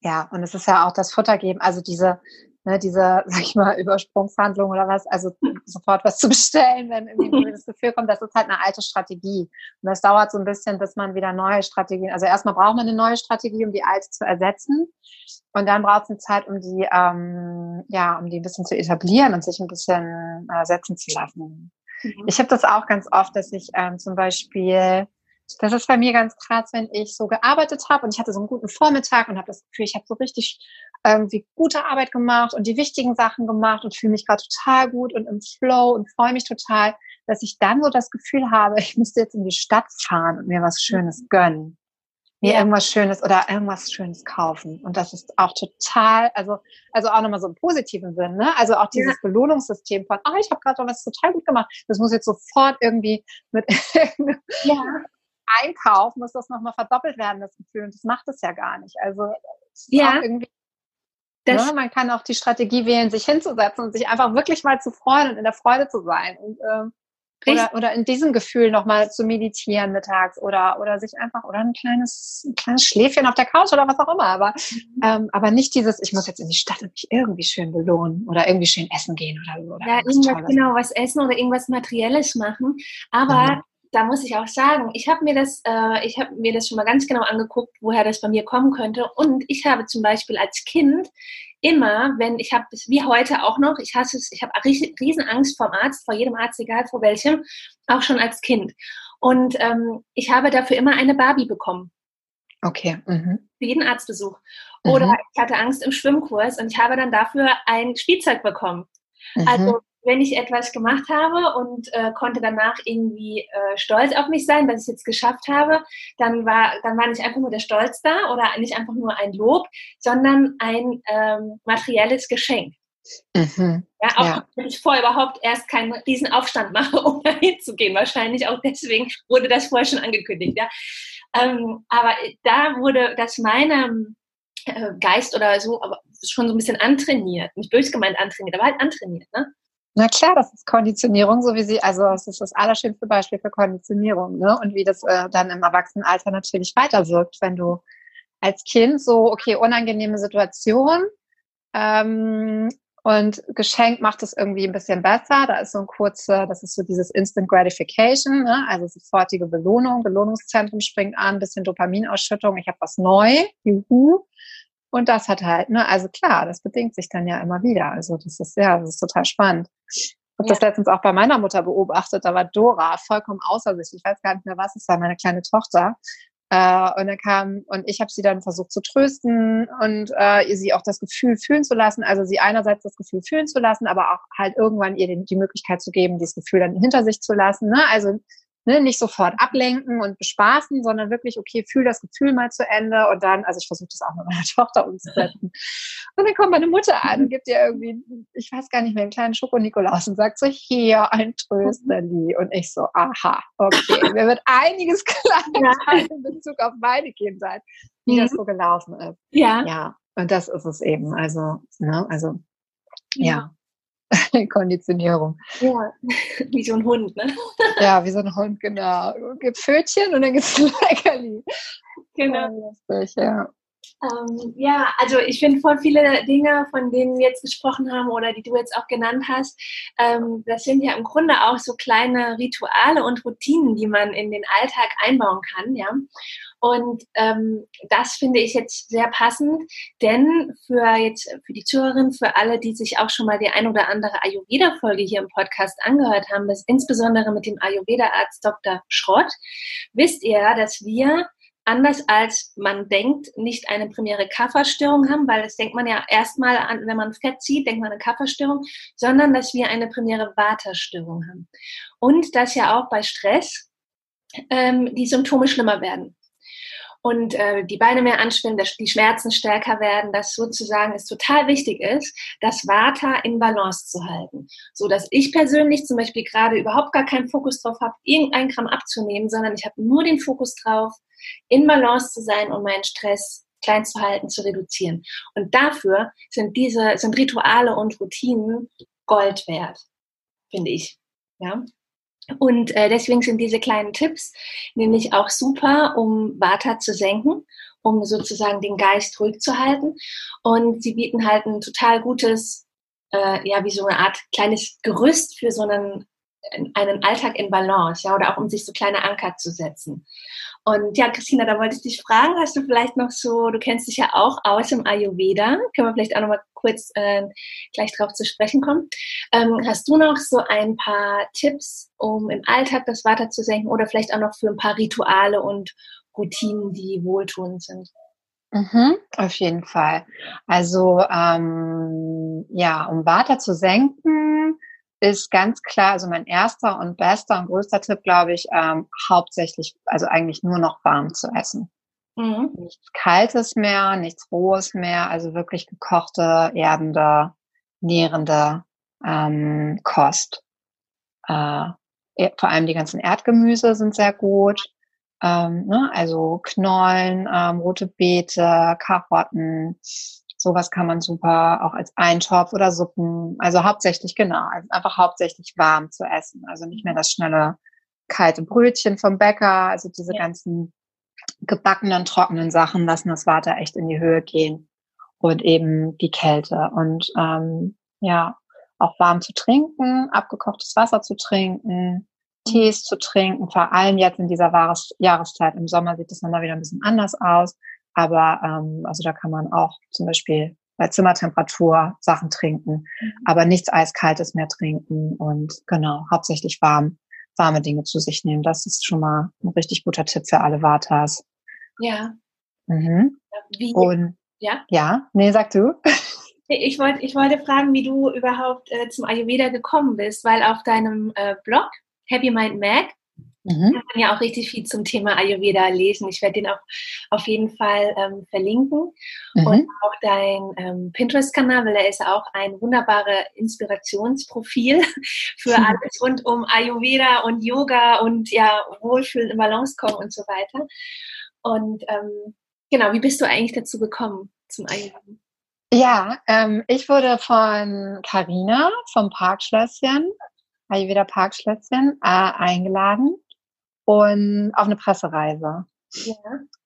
Ja, und es ist ja auch das Futter geben, also diese, ne, diese, sag ich mal, Übersprungshandlung oder was, also sofort was zu bestellen, wenn irgendwie das Gefühl kommt, das ist halt eine alte Strategie. Und das dauert so ein bisschen, bis man wieder neue Strategien, also erstmal braucht man eine neue Strategie, um die alte zu ersetzen. Und dann braucht es eine Zeit, um die, ähm, ja, um die ein bisschen zu etablieren und sich ein bisschen äh, setzen zu lassen. Mhm. Ich habe das auch ganz oft, dass ich ähm, zum Beispiel das ist bei mir ganz krass, wenn ich so gearbeitet habe und ich hatte so einen guten Vormittag und habe das Gefühl, ich habe so richtig irgendwie gute Arbeit gemacht und die wichtigen Sachen gemacht und fühle mich gerade total gut und im Flow und freue mich total, dass ich dann so das Gefühl habe, ich müsste jetzt in die Stadt fahren und mir was Schönes gönnen. Mir ja. irgendwas Schönes oder irgendwas Schönes kaufen. Und das ist auch total, also, also auch nochmal so im positiven Sinn, ne? Also auch dieses ja. Belohnungssystem von, ah, ich habe gerade was total gut gemacht. Das muss jetzt sofort irgendwie mit ja. Einkauf muss das nochmal verdoppelt werden, das Gefühl. Und das macht es ja gar nicht. Also ja. irgendwie das, ne? Man kann auch die Strategie wählen, sich hinzusetzen und sich einfach wirklich mal zu freuen und in der Freude zu sein. Und, ähm, oder, oder in diesem Gefühl nochmal zu meditieren mittags oder, oder sich einfach, oder ein kleines, ein kleines Schläfchen auf der Couch oder was auch immer. Aber, mhm. ähm, aber nicht dieses, ich muss jetzt in die Stadt und mich irgendwie schön belohnen oder irgendwie schön essen gehen oder so. Oder ja, irgendwas, genau, was essen oder irgendwas Materielles machen. Aber mhm da muss ich auch sagen, ich habe mir das, äh, ich habe mir das schon mal ganz genau angeguckt, woher das bei mir kommen könnte. Und ich habe zum Beispiel als Kind immer, wenn ich habe wie heute auch noch, ich hasse es, ich habe riesen Angst vor dem Arzt, vor jedem Arzt, egal vor welchem, auch schon als Kind. Und ähm, ich habe dafür immer eine Barbie bekommen. Okay. Mhm. Für jeden Arztbesuch. Oder mhm. ich hatte Angst im Schwimmkurs und ich habe dann dafür ein Spielzeug bekommen. Mhm. Also wenn ich etwas gemacht habe und äh, konnte danach irgendwie äh, stolz auf mich sein, dass ich es jetzt geschafft habe, dann war, dann war nicht einfach nur der Stolz da oder nicht einfach nur ein Lob, sondern ein ähm, materielles Geschenk. Mhm. Ja, auch ja. wenn ich vorher überhaupt erst keinen riesen Aufstand mache, um da hinzugehen. Wahrscheinlich auch deswegen wurde das vorher schon angekündigt. Ja. Ähm, aber da wurde das meinem äh, Geist oder so aber schon so ein bisschen antrainiert. Nicht böse gemeint antrainiert, aber halt antrainiert. Ne? Na klar, das ist Konditionierung, so wie sie, also es ist das allerschönste Beispiel für Konditionierung, ne? Und wie das äh, dann im Erwachsenenalter natürlich weiterwirkt, wenn du als Kind so, okay, unangenehme Situation, ähm, Und Geschenk macht es irgendwie ein bisschen besser. Da ist so ein kurzer, das ist so dieses Instant Gratification, ne? also sofortige Belohnung. Belohnungszentrum springt an, bisschen Dopaminausschüttung. Ich habe was neu, juhu. Und das hat halt, ne, also klar, das bedingt sich dann ja immer wieder. Also das ist ja, das ist total spannend. Ich habe ja. das letztens auch bei meiner Mutter beobachtet. Da war Dora vollkommen außer sich. Ich weiß gar nicht mehr, was es war, meine kleine Tochter. Äh, und dann kam, und ich habe sie dann versucht zu trösten und äh, sie auch das Gefühl fühlen zu lassen. Also sie einerseits das Gefühl fühlen zu lassen, aber auch halt irgendwann ihr die, die Möglichkeit zu geben, dieses Gefühl dann hinter sich zu lassen. Ne? Also Ne, nicht sofort ablenken und bespaßen, sondern wirklich, okay, fühl das Gefühl mal zu Ende und dann, also ich versuche das auch mit meiner Tochter umzusetzen. Und dann kommt meine Mutter an und gibt ihr irgendwie, ich weiß gar nicht mehr, einen kleinen Schoko-Nikolaus und sagt so, hier, ein Trösterli. Und ich so, aha, okay, mir wird einiges klar ja. in Bezug auf meine Kindheit, wie mhm. das so gelaufen ist. Ja. Ja, und das ist es eben. Also, ne, also, ja. ja. Konditionierung. Ja, wie so ein Hund, ne? Ja, wie so ein Hund, genau. Gibt Pfötchen und dann gibt es Leckerli. Genau. Lustig, ja. Ähm, ja, also ich finde voll viele Dinge, von denen wir jetzt gesprochen haben oder die du jetzt auch genannt hast, ähm, das sind ja im Grunde auch so kleine Rituale und Routinen, die man in den Alltag einbauen kann, ja. Und ähm, das finde ich jetzt sehr passend, denn für jetzt für die Zuhörerinnen, für alle, die sich auch schon mal die ein oder andere Ayurveda-Folge hier im Podcast angehört haben, das insbesondere mit dem Ayurveda-Arzt Dr. Schrott, wisst ihr, dass wir anders als man denkt, nicht eine primäre Kafferstörung haben, weil das denkt man ja erstmal an, wenn man Fett zieht, denkt man eine Kafferstörung, sondern dass wir eine primäre Vata-Störung haben. Und dass ja auch bei Stress ähm, die Symptome schlimmer werden und äh, die Beine mehr anschwimmen, dass die Schmerzen stärker werden, dass sozusagen es total wichtig ist, das Vata in Balance zu halten. So dass ich persönlich zum Beispiel gerade überhaupt gar keinen Fokus drauf habe, irgendein Gramm abzunehmen, sondern ich habe nur den Fokus drauf, in Balance zu sein und meinen Stress klein zu halten, zu reduzieren. Und dafür sind diese, sind Rituale und Routinen Gold wert, finde ich. Ja. Und äh, deswegen sind diese kleinen Tipps nämlich auch super, um Vata zu senken, um sozusagen den Geist ruhig zu halten. Und sie bieten halt ein total gutes, äh, ja, wie so eine Art kleines Gerüst für so einen, einen Alltag in Balance, ja, oder auch um sich so kleine Anker zu setzen. Und ja, Christina, da wollte ich dich fragen, hast du vielleicht noch so, du kennst dich ja auch aus im Ayurveda, können wir vielleicht auch noch mal kurz äh, gleich drauf zu sprechen kommen. Ähm, hast du noch so ein paar Tipps, um im Alltag das Water zu senken oder vielleicht auch noch für ein paar Rituale und Routinen, die wohltuend sind? Mhm, auf jeden Fall. Also ähm, ja, um Water zu senken, ist ganz klar, also mein erster und bester und größter Tipp, glaube ich, ähm, hauptsächlich, also eigentlich nur noch warm zu essen. Mhm. Nichts Kaltes mehr, nichts Rohes mehr, also wirklich gekochte, erdende, nährende ähm, Kost. Äh, vor allem die ganzen Erdgemüse sind sehr gut. Ähm, ne? Also Knollen, ähm, rote Beete, Karotten, sowas kann man super auch als Eintopf oder Suppen, also hauptsächlich genau, also einfach hauptsächlich warm zu essen. Also nicht mehr das schnelle kalte Brötchen vom Bäcker, also diese ja. ganzen gebackenen, trockenen Sachen lassen das Water echt in die Höhe gehen und eben die Kälte und ähm, ja, auch warm zu trinken, abgekochtes Wasser zu trinken, Tees zu trinken, vor allem jetzt in dieser Jahreszeit. Im Sommer sieht das nochmal wieder ein bisschen anders aus, aber ähm, also da kann man auch zum Beispiel bei Zimmertemperatur Sachen trinken, mhm. aber nichts Eiskaltes mehr trinken und genau, hauptsächlich warm warme Dinge zu sich nehmen. Das ist schon mal ein richtig guter Tipp für alle Vatas. Ja. Mhm. Wie, Und ja? Ja, nee, sag du. Ich wollte, ich wollte fragen, wie du überhaupt äh, zum Ayurveda gekommen bist, weil auf deinem äh, Blog Happy Mind Mag Mhm. Kann man ja auch richtig viel zum Thema Ayurveda lesen. Ich werde den auch auf jeden Fall ähm, verlinken. Mhm. Und auch dein ähm, Pinterest-Kanal, weil er ist auch ein wunderbares Inspirationsprofil für mhm. alles rund um Ayurveda und Yoga und ja, Wohlfühlen, in Balance kommen und so weiter. Und ähm, genau, wie bist du eigentlich dazu gekommen zum Ayurveda? Ja, ähm, ich wurde von Carina vom Parkschlösschen Ayurveda Parkschlösschen äh, eingeladen und auf eine Pressereise. Ja.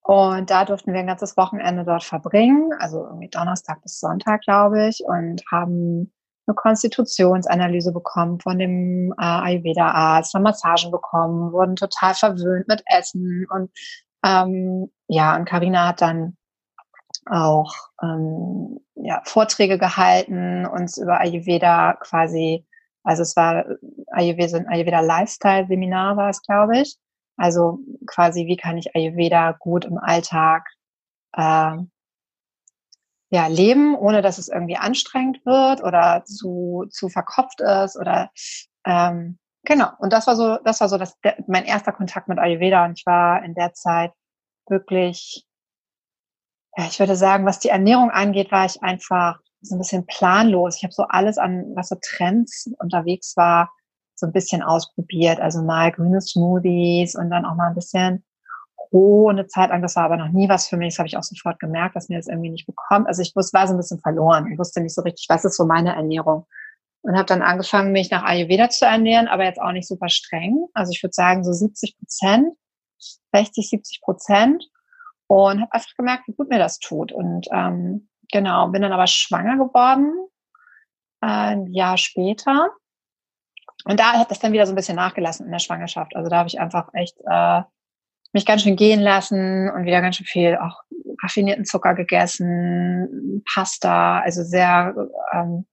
Und da durften wir ein ganzes Wochenende dort verbringen, also irgendwie Donnerstag bis Sonntag, glaube ich, und haben eine Konstitutionsanalyse bekommen von dem äh, Ayurveda-Arzt, eine Massagen bekommen, wurden total verwöhnt mit Essen und ähm, ja, und Karina hat dann auch ähm, ja, Vorträge gehalten, uns über Ayurveda quasi, also es war Ayurveda, Ayurveda Lifestyle Seminar war es, glaube ich. Also quasi, wie kann ich Ayurveda gut im Alltag äh, ja, leben, ohne dass es irgendwie anstrengend wird oder zu, zu verkopft ist oder ähm, genau. Und das war so, das war so das, der, mein erster Kontakt mit Ayurveda und ich war in der Zeit wirklich, ja, ich würde sagen, was die Ernährung angeht, war ich einfach so ein bisschen planlos. Ich habe so alles an, was so Trends unterwegs war, so ein bisschen ausprobiert. Also mal grüne Smoothies und dann auch mal ein bisschen roh eine Zeit lang. Das war aber noch nie was für mich. Das habe ich auch sofort gemerkt, dass mir das irgendwie nicht bekommt. Also ich wusste, war so ein bisschen verloren. Ich wusste nicht so richtig, was ist so meine Ernährung. Und habe dann angefangen, mich nach Ayurveda zu ernähren, aber jetzt auch nicht super streng. Also ich würde sagen so 70 Prozent, 60, 70 Prozent. Und habe einfach gemerkt, wie gut mir das tut. Und ähm, genau, bin dann aber schwanger geworden, äh, ein Jahr später. Und da hat das dann wieder so ein bisschen nachgelassen in der Schwangerschaft. Also da habe ich einfach echt äh, mich ganz schön gehen lassen und wieder ganz schön viel auch raffinierten Zucker gegessen, Pasta, also sehr, ähm,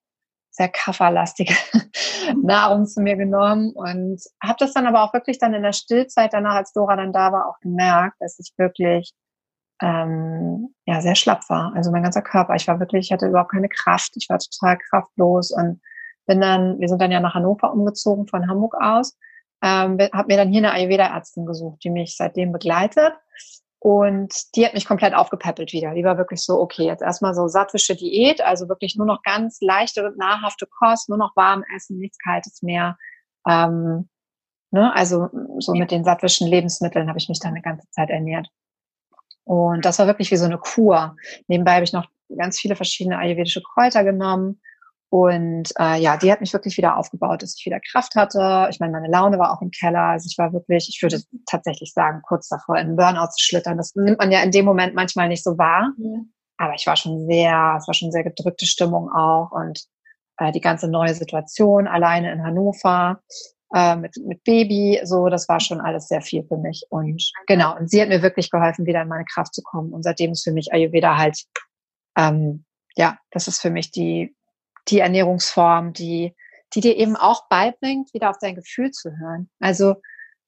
sehr kafferlastige Nahrung zu mir genommen und habe das dann aber auch wirklich dann in der Stillzeit danach, als Dora dann da war, auch gemerkt, dass ich wirklich ähm, ja sehr schlapp war. Also mein ganzer Körper, ich war wirklich, ich hatte überhaupt keine Kraft, ich war total kraftlos und bin dann, wir sind dann ja nach Hannover umgezogen von Hamburg aus ähm, habe mir dann hier eine Ayurveda-Ärztin gesucht, die mich seitdem begleitet. Und die hat mich komplett aufgepäppelt wieder. Die war wirklich so, okay, jetzt erstmal so sattwische Diät, also wirklich nur noch ganz leichte und nahrhafte Kost, nur noch warm essen, nichts Kaltes mehr. Ähm, ne? Also so mit den sattwischen Lebensmitteln habe ich mich dann eine ganze Zeit ernährt. Und das war wirklich wie so eine Kur. Nebenbei habe ich noch ganz viele verschiedene ayurvedische Kräuter genommen und äh, ja, die hat mich wirklich wieder aufgebaut, dass ich wieder Kraft hatte. Ich meine, meine Laune war auch im Keller. Also ich war wirklich, ich würde tatsächlich sagen, kurz davor in Burnout zu schlittern. Das nimmt man ja in dem Moment manchmal nicht so wahr. Mhm. Aber ich war schon sehr, es war schon sehr gedrückte Stimmung auch. Und äh, die ganze neue Situation alleine in Hannover äh, mit, mit Baby, so, das war schon alles sehr viel für mich. Und genau, und sie hat mir wirklich geholfen, wieder in meine Kraft zu kommen. Und seitdem ist für mich Ayurveda halt, ähm, ja, das ist für mich die die Ernährungsform, die, die dir eben auch beibringt, wieder auf dein Gefühl zu hören. Also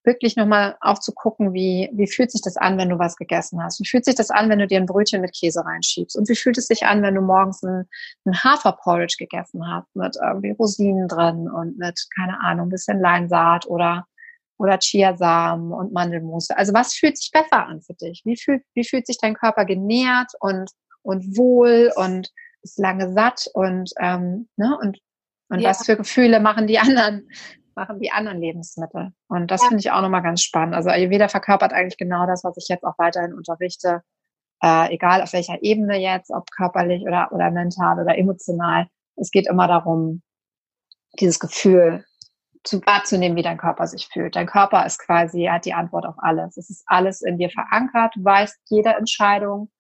wirklich nochmal auch zu gucken, wie, wie fühlt sich das an, wenn du was gegessen hast? Wie fühlt sich das an, wenn du dir ein Brötchen mit Käse reinschiebst? Und wie fühlt es sich an, wenn du morgens ein, ein Haferporridge gegessen hast mit irgendwie Rosinen drin und mit, keine Ahnung, ein bisschen Leinsaat oder, oder Chiasamen und Mandelmusse? Also was fühlt sich besser an für dich? Wie fühlt, wie fühlt sich dein Körper genährt und, und wohl und ist lange satt und, ähm, ne, und, und ja. was für Gefühle machen die anderen, machen die anderen Lebensmittel. Und das ja. finde ich auch nochmal ganz spannend. Also Ayurveda verkörpert eigentlich genau das, was ich jetzt auch weiterhin unterrichte. Äh, egal auf welcher Ebene jetzt, ob körperlich oder, oder mental oder emotional. Es geht immer darum, dieses Gefühl zu wahrzunehmen, wie dein Körper sich fühlt. Dein Körper ist quasi, er hat die Antwort auf alles. Es ist alles in dir verankert. Du weißt jede Entscheidung,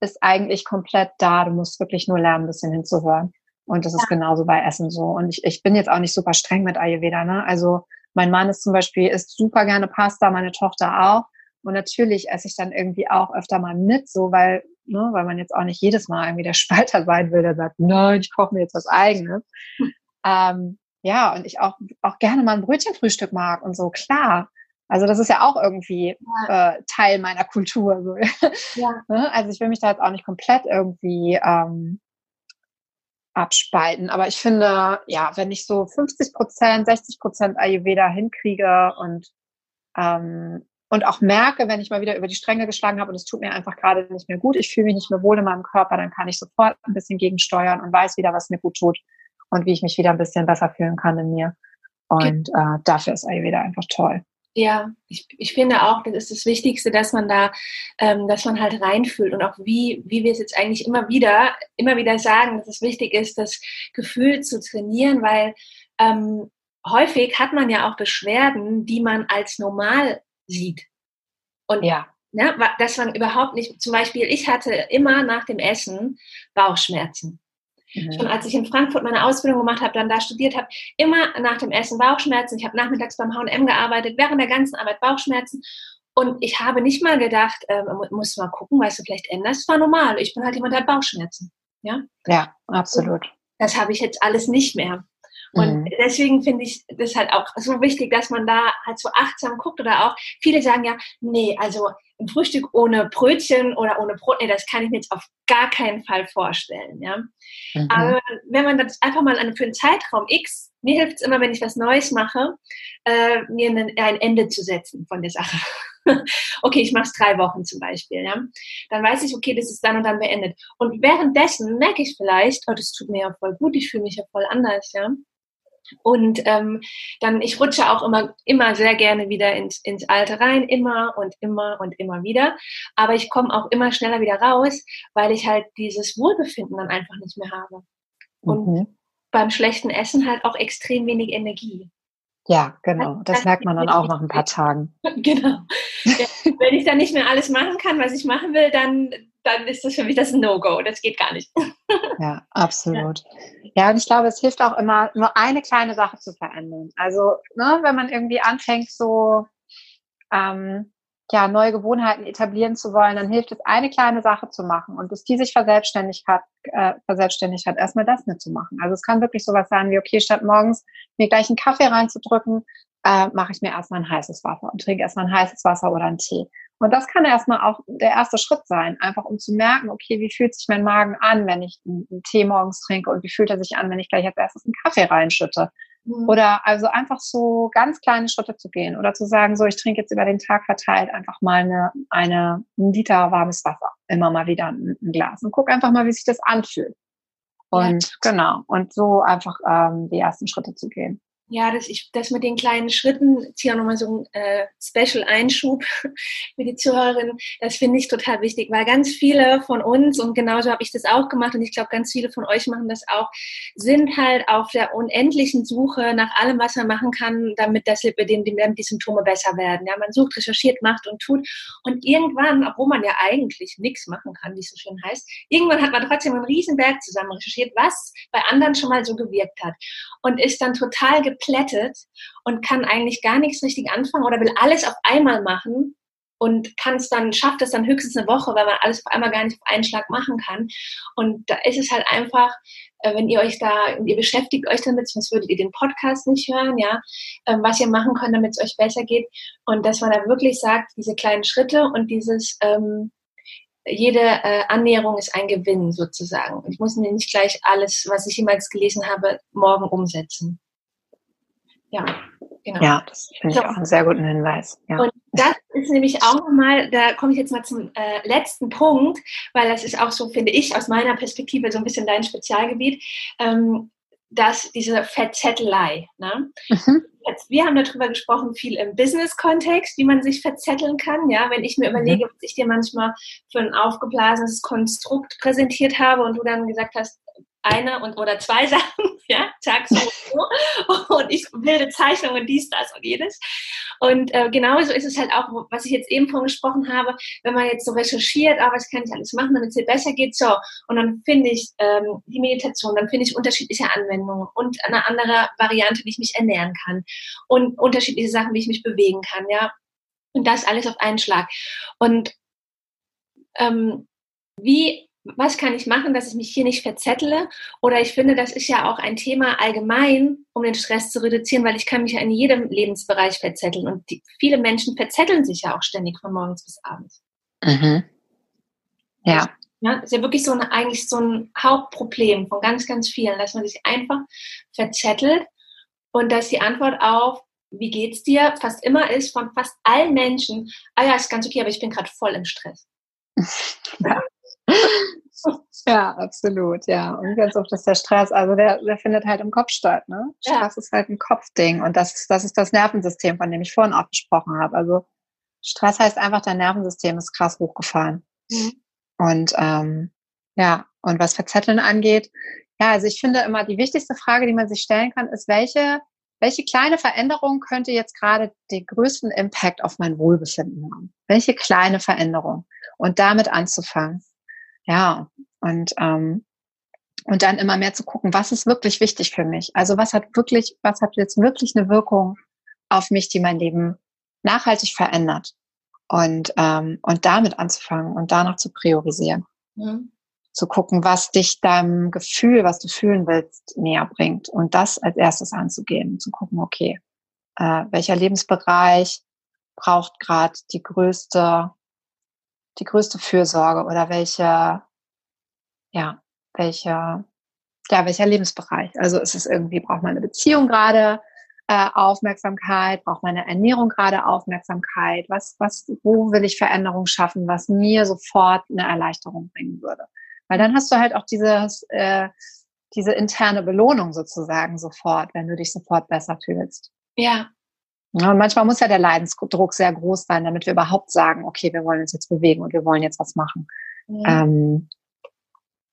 ist eigentlich komplett da. Du musst wirklich nur lernen, ein bisschen hinzuhören. Und das ja. ist genauso bei Essen so. Und ich, ich bin jetzt auch nicht super streng mit Ayurveda. Ne? Also mein Mann ist zum Beispiel, isst super gerne Pasta, meine Tochter auch. Und natürlich esse ich dann irgendwie auch öfter mal mit, so weil, ne, weil man jetzt auch nicht jedes Mal irgendwie der Spalter sein will, der sagt, nein, ich koche mir jetzt was eigenes. Hm. Ähm, ja, und ich auch, auch gerne mal ein Brötchenfrühstück mag und so, klar. Also das ist ja auch irgendwie ja. Äh, Teil meiner Kultur. So. Ja. Ne? also ich will mich da jetzt auch nicht komplett irgendwie ähm, abspalten. Aber ich finde, ja, wenn ich so 50 Prozent, 60 Prozent Ayurveda hinkriege und ähm, und auch merke, wenn ich mal wieder über die Stränge geschlagen habe und es tut mir einfach gerade nicht mehr gut, ich fühle mich nicht mehr wohl in meinem Körper, dann kann ich sofort ein bisschen gegensteuern und weiß wieder, was mir gut tut und wie ich mich wieder ein bisschen besser fühlen kann in mir. Und äh, dafür ist Ayurveda einfach toll. Ja, ich, ich finde auch, das ist das Wichtigste, dass man da, ähm, dass man halt reinfühlt und auch wie, wie wir es jetzt eigentlich immer wieder, immer wieder sagen, dass es wichtig ist, das Gefühl zu trainieren, weil ähm, häufig hat man ja auch Beschwerden, die man als normal sieht. Und ja. Ne, dass man überhaupt nicht, zum Beispiel, ich hatte immer nach dem Essen Bauchschmerzen. Mhm. Schon als ich in Frankfurt meine Ausbildung gemacht habe, dann da studiert habe, immer nach dem Essen Bauchschmerzen. Ich habe nachmittags beim H&M gearbeitet, während der ganzen Arbeit Bauchschmerzen. Und ich habe nicht mal gedacht, äh, muss mal gucken, weißt du, vielleicht ändert es war normal. Ich bin halt jemand, der hat Bauchschmerzen. Ja, ja absolut. Und das habe ich jetzt alles nicht mehr. Und mhm. deswegen finde ich das halt auch so wichtig, dass man da halt so achtsam guckt oder auch viele sagen ja, nee, also ein Frühstück ohne Brötchen oder ohne Brot, nee, das kann ich mir jetzt auf gar keinen Fall vorstellen, ja. Mhm. Aber wenn man das einfach mal für einen Zeitraum X, mir hilft es immer, wenn ich was Neues mache, äh, mir ein, ein Ende zu setzen von der Sache. okay, ich mache es drei Wochen zum Beispiel, ja. Dann weiß ich, okay, das ist dann und dann beendet. Und währenddessen merke ich vielleicht, oh, das tut mir ja voll gut, ich fühle mich ja voll anders, ja. Und ähm, dann, ich rutsche auch immer, immer sehr gerne wieder ins, ins Alte rein, immer und immer und immer wieder. Aber ich komme auch immer schneller wieder raus, weil ich halt dieses Wohlbefinden dann einfach nicht mehr habe. Und mhm. beim schlechten Essen halt auch extrem wenig Energie. Ja, genau. Das, das merkt man dann auch nach ein paar Tagen. genau. Wenn ich dann nicht mehr alles machen kann, was ich machen will, dann, dann ist das für mich das No-Go. Das geht gar nicht. ja, absolut. Ja. ja, und ich glaube, es hilft auch immer, nur eine kleine Sache zu verändern. Also, ne, wenn man irgendwie anfängt, so ähm, ja, neue Gewohnheiten etablieren zu wollen, dann hilft es, eine kleine Sache zu machen und bis die sich verselbstständigt hat, äh, verselbstständigt hat, erstmal das mitzumachen. Also es kann wirklich sowas sein wie, okay, statt morgens mir gleich einen Kaffee reinzudrücken, äh, mache ich mir erstmal ein heißes Wasser und trinke erstmal ein heißes Wasser oder einen Tee. Und das kann erstmal auch der erste Schritt sein, einfach um zu merken, okay, wie fühlt sich mein Magen an, wenn ich einen, einen Tee morgens trinke und wie fühlt er sich an, wenn ich gleich als erstes einen Kaffee reinschütte. Mhm. Oder also einfach so ganz kleine Schritte zu gehen oder zu sagen, so ich trinke jetzt über den Tag verteilt einfach mal eine, eine ein Liter warmes Wasser, immer mal wieder ein, ein Glas und guck einfach mal, wie sich das anfühlt. Und ja. genau, und so einfach ähm, die ersten Schritte zu gehen. Ja, das, ich, das mit den kleinen Schritten, jetzt hier auch nochmal so ein äh, Special-Einschub für die Zuhörerin, das finde ich total wichtig, weil ganz viele von uns, und genauso habe ich das auch gemacht, und ich glaube, ganz viele von euch machen das auch, sind halt auf der unendlichen Suche nach allem, was man machen kann, damit das damit die Symptome besser werden. Ja, man sucht, recherchiert, macht und tut. Und irgendwann, obwohl man ja eigentlich nichts machen kann, wie es so schön heißt, irgendwann hat man trotzdem einen Riesenberg zusammen recherchiert, was bei anderen schon mal so gewirkt hat. Und ist dann total geplättet und kann eigentlich gar nichts richtig anfangen oder will alles auf einmal machen und kann es dann, schafft es dann höchstens eine Woche, weil man alles auf einmal gar nicht auf einen Schlag machen kann. Und da ist es halt einfach, äh, wenn ihr euch da, ihr beschäftigt euch damit, sonst würdet ihr den Podcast nicht hören, ja, ähm, was ihr machen könnt, damit es euch besser geht. Und dass man da wirklich sagt, diese kleinen Schritte und dieses, ähm, jede äh, Annäherung ist ein Gewinn sozusagen. Ich muss mir nicht gleich alles, was ich jemals gelesen habe, morgen umsetzen. Ja, genau. Ja, das finde ich so. auch einen sehr guten Hinweis. Ja. Und das ist nämlich auch nochmal, da komme ich jetzt mal zum äh, letzten Punkt, weil das ist auch so, finde ich, aus meiner Perspektive so ein bisschen dein Spezialgebiet, ähm, dass diese Verzettelei. Ne? Mhm. Jetzt, wir haben darüber gesprochen, viel im Business-Kontext, wie man sich verzetteln kann. Ja, wenn ich mir mhm. überlege, was ich dir manchmal für ein aufgeblasenes Konstrukt präsentiert habe und du dann gesagt hast, eine und oder zwei Sachen, ja, Tag so und so. Und ich bilde Zeichnungen, dies, das und jedes. Und äh, genauso ist es halt auch, was ich jetzt eben von gesprochen habe, wenn man jetzt so recherchiert, ah, was kann ich alles machen, damit es dir besser geht, so. Und dann finde ich ähm, die Meditation, dann finde ich unterschiedliche Anwendungen und eine andere Variante, wie ich mich ernähren kann. Und unterschiedliche Sachen, wie ich mich bewegen kann, ja. Und das alles auf einen Schlag. Und ähm, wie was kann ich machen, dass ich mich hier nicht verzettle? Oder ich finde, das ist ja auch ein Thema allgemein, um den Stress zu reduzieren, weil ich kann mich ja in jedem Lebensbereich verzetteln. Und die, viele Menschen verzetteln sich ja auch ständig von morgens bis abends. Mhm. Ja. Ja, das ist ja wirklich so ein, eigentlich so ein Hauptproblem von ganz, ganz vielen, dass man sich einfach verzettelt und dass die Antwort auf, wie geht's dir, fast immer ist von fast allen Menschen, ah ja, ist ganz okay, aber ich bin gerade voll im Stress. Ja. ja, absolut, ja. Und ganz oft ist der Stress, also der, der findet halt im Kopf statt, ne? Stress ja. ist halt ein Kopfding und das, das ist das Nervensystem, von dem ich vorhin auch gesprochen habe. Also Stress heißt einfach, dein Nervensystem ist krass hochgefahren. Mhm. Und ähm, ja, und was Verzetteln angeht, ja, also ich finde immer, die wichtigste Frage, die man sich stellen kann, ist, welche, welche kleine Veränderung könnte jetzt gerade den größten Impact auf mein Wohlbefinden haben? Welche kleine Veränderung? Und damit anzufangen. Ja, und ähm, Und dann immer mehr zu gucken, was ist wirklich wichtig für mich? Also was hat wirklich, was hat jetzt wirklich eine Wirkung auf mich, die mein Leben nachhaltig verändert? Und, ähm, und damit anzufangen und danach zu priorisieren. Mhm. Zu gucken, was dich deinem Gefühl, was du fühlen willst, näher bringt. Und das als erstes anzugehen. Zu gucken, okay, äh, welcher Lebensbereich braucht gerade die größte, die größte Fürsorge oder welche, ja, welcher, ja, welcher Lebensbereich. Also ist es irgendwie, braucht man eine Beziehung gerade äh, Aufmerksamkeit, braucht meine Ernährung gerade Aufmerksamkeit, was, was, wo will ich Veränderung schaffen, was mir sofort eine Erleichterung bringen würde. Weil dann hast du halt auch dieses, äh, diese interne Belohnung sozusagen sofort, wenn du dich sofort besser fühlst. Ja. Und manchmal muss ja der Leidensdruck sehr groß sein, damit wir überhaupt sagen, okay, wir wollen uns jetzt bewegen und wir wollen jetzt was machen. Ja. Ähm,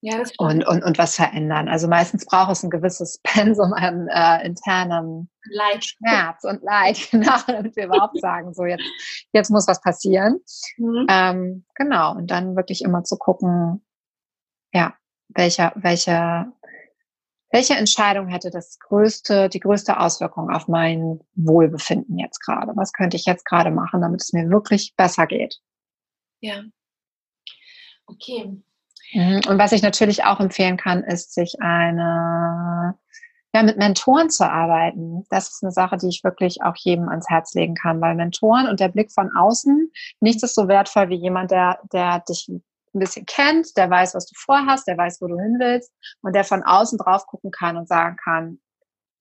ja, und, und, und was verändern. Also meistens braucht es ein gewisses Pensum an äh, internem Leid. Schmerz und Leid, genau, damit wir überhaupt sagen, so jetzt, jetzt muss was passieren. Mhm. Ähm, genau, und dann wirklich immer zu gucken, ja, welcher, welche, welche Entscheidung hätte das größte, die größte Auswirkung auf mein Wohlbefinden jetzt gerade? Was könnte ich jetzt gerade machen, damit es mir wirklich besser geht? Ja. Okay. Mhm. Und was ich natürlich auch empfehlen kann, ist, sich eine, ja, mit Mentoren zu arbeiten. Das ist eine Sache, die ich wirklich auch jedem ans Herz legen kann, weil Mentoren und der Blick von außen, nichts ist so wertvoll wie jemand, der, der dich ein bisschen kennt, der weiß, was du vorhast, der weiß, wo du hin willst und der von außen drauf gucken kann und sagen kann,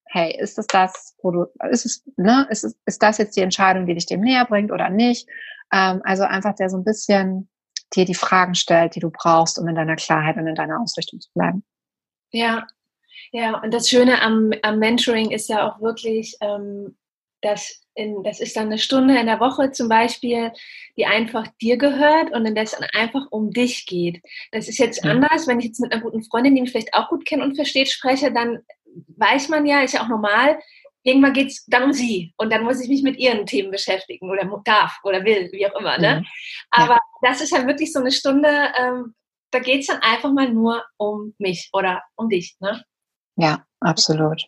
hey, ist es das, wo du, ist es, ne, ist es, ist das jetzt die Entscheidung, die dich dem näher bringt oder nicht? Ähm, also einfach der so ein bisschen dir die Fragen stellt, die du brauchst, um in deiner Klarheit und in deiner Ausrichtung zu bleiben. Ja, ja, und das Schöne am, am Mentoring ist ja auch wirklich, ähm, dass in, das ist dann eine Stunde in der Woche zum Beispiel, die einfach dir gehört und in der es dann einfach um dich geht. Das ist jetzt ja. anders, wenn ich jetzt mit einer guten Freundin, die mich vielleicht auch gut kennt und versteht, spreche, dann weiß man ja, ist ja auch normal, irgendwann geht es dann um sie und dann muss ich mich mit ihren Themen beschäftigen oder darf oder will, wie auch immer. Ne? Mhm. Aber ja. das ist halt wirklich so eine Stunde, ähm, da geht es dann einfach mal nur um mich oder um dich. Ne? Ja, absolut.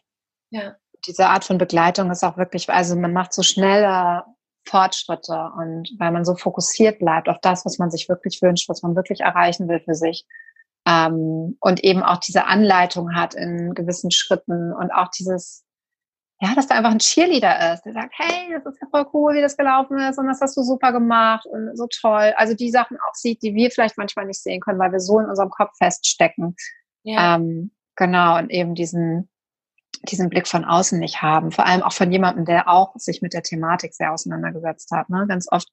Ja. Diese Art von Begleitung ist auch wirklich, also man macht so schnelle Fortschritte und weil man so fokussiert bleibt auf das, was man sich wirklich wünscht, was man wirklich erreichen will für sich. Ähm, und eben auch diese Anleitung hat in gewissen Schritten und auch dieses ja, dass da einfach ein Cheerleader ist, der sagt, hey, das ist ja voll cool, wie das gelaufen ist und das hast du super gemacht und so toll. Also die Sachen auch sieht, die wir vielleicht manchmal nicht sehen können, weil wir so in unserem Kopf feststecken. Ja. Ähm, genau, und eben diesen, diesen Blick von außen nicht haben. Vor allem auch von jemandem, der auch sich mit der Thematik sehr auseinandergesetzt hat. Ne? Ganz oft,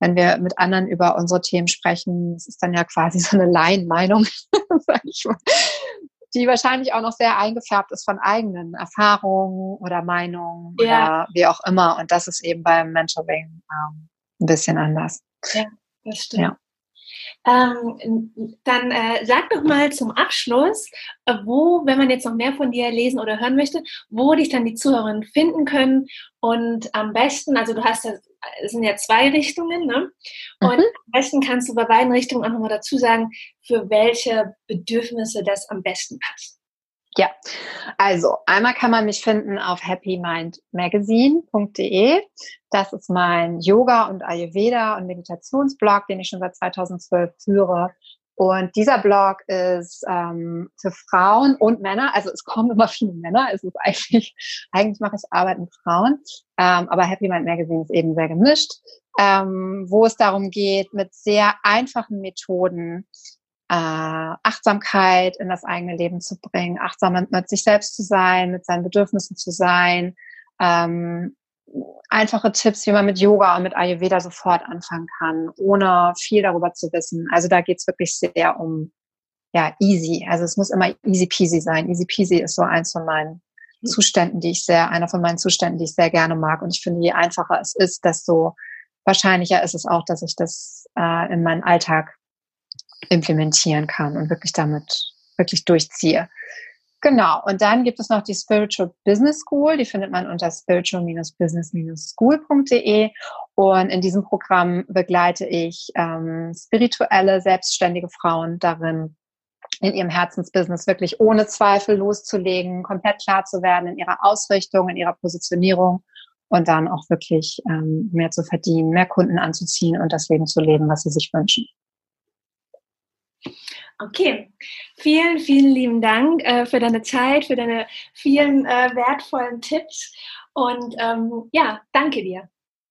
wenn wir mit anderen über unsere Themen sprechen, das ist dann ja quasi so eine Laienmeinung, sag ich mal die wahrscheinlich auch noch sehr eingefärbt ist von eigenen Erfahrungen oder Meinungen ja. oder wie auch immer. Und das ist eben beim Mentoring ähm, ein bisschen anders. Ja, das stimmt. Ja. Ähm, dann äh, sag doch mal zum Abschluss, wo, wenn man jetzt noch mehr von dir lesen oder hören möchte, wo dich dann die Zuhörerinnen finden können und am besten, also du hast ja, es sind ja zwei Richtungen, ne? Und mhm. am besten kannst du bei beiden Richtungen auch nochmal dazu sagen, für welche Bedürfnisse das am besten passt. Ja, also einmal kann man mich finden auf happymindmagazine.de. Das ist mein Yoga und Ayurveda und Meditationsblog, den ich schon seit 2012 führe. Und dieser Blog ist ähm, für Frauen und Männer, also es kommen immer viele Männer, es ist eigentlich, eigentlich mache ich Arbeit mit Frauen, ähm, aber Happy Mind Magazine ist eben sehr gemischt, ähm, wo es darum geht, mit sehr einfachen Methoden Achtsamkeit in das eigene Leben zu bringen, achtsam mit, mit sich selbst zu sein, mit seinen Bedürfnissen zu sein, ähm, einfache Tipps, wie man mit Yoga und mit Ayurveda sofort anfangen kann, ohne viel darüber zu wissen. Also da geht's wirklich sehr um ja easy. Also es muss immer easy peasy sein. Easy peasy ist so eins von meinen Zuständen, die ich sehr, einer von meinen Zuständen, die ich sehr gerne mag. Und ich finde, je einfacher es ist, desto wahrscheinlicher ist es auch, dass ich das äh, in meinen Alltag implementieren kann und wirklich damit wirklich durchziehe. Genau. Und dann gibt es noch die Spiritual Business School. Die findet man unter spiritual-business-school.de. Und in diesem Programm begleite ich ähm, spirituelle, selbstständige Frauen darin, in ihrem Herzensbusiness wirklich ohne Zweifel loszulegen, komplett klar zu werden in ihrer Ausrichtung, in ihrer Positionierung und dann auch wirklich ähm, mehr zu verdienen, mehr Kunden anzuziehen und das Leben zu leben, was sie sich wünschen. Okay, vielen, vielen lieben Dank äh, für deine Zeit, für deine vielen äh, wertvollen Tipps und ähm, ja, danke dir.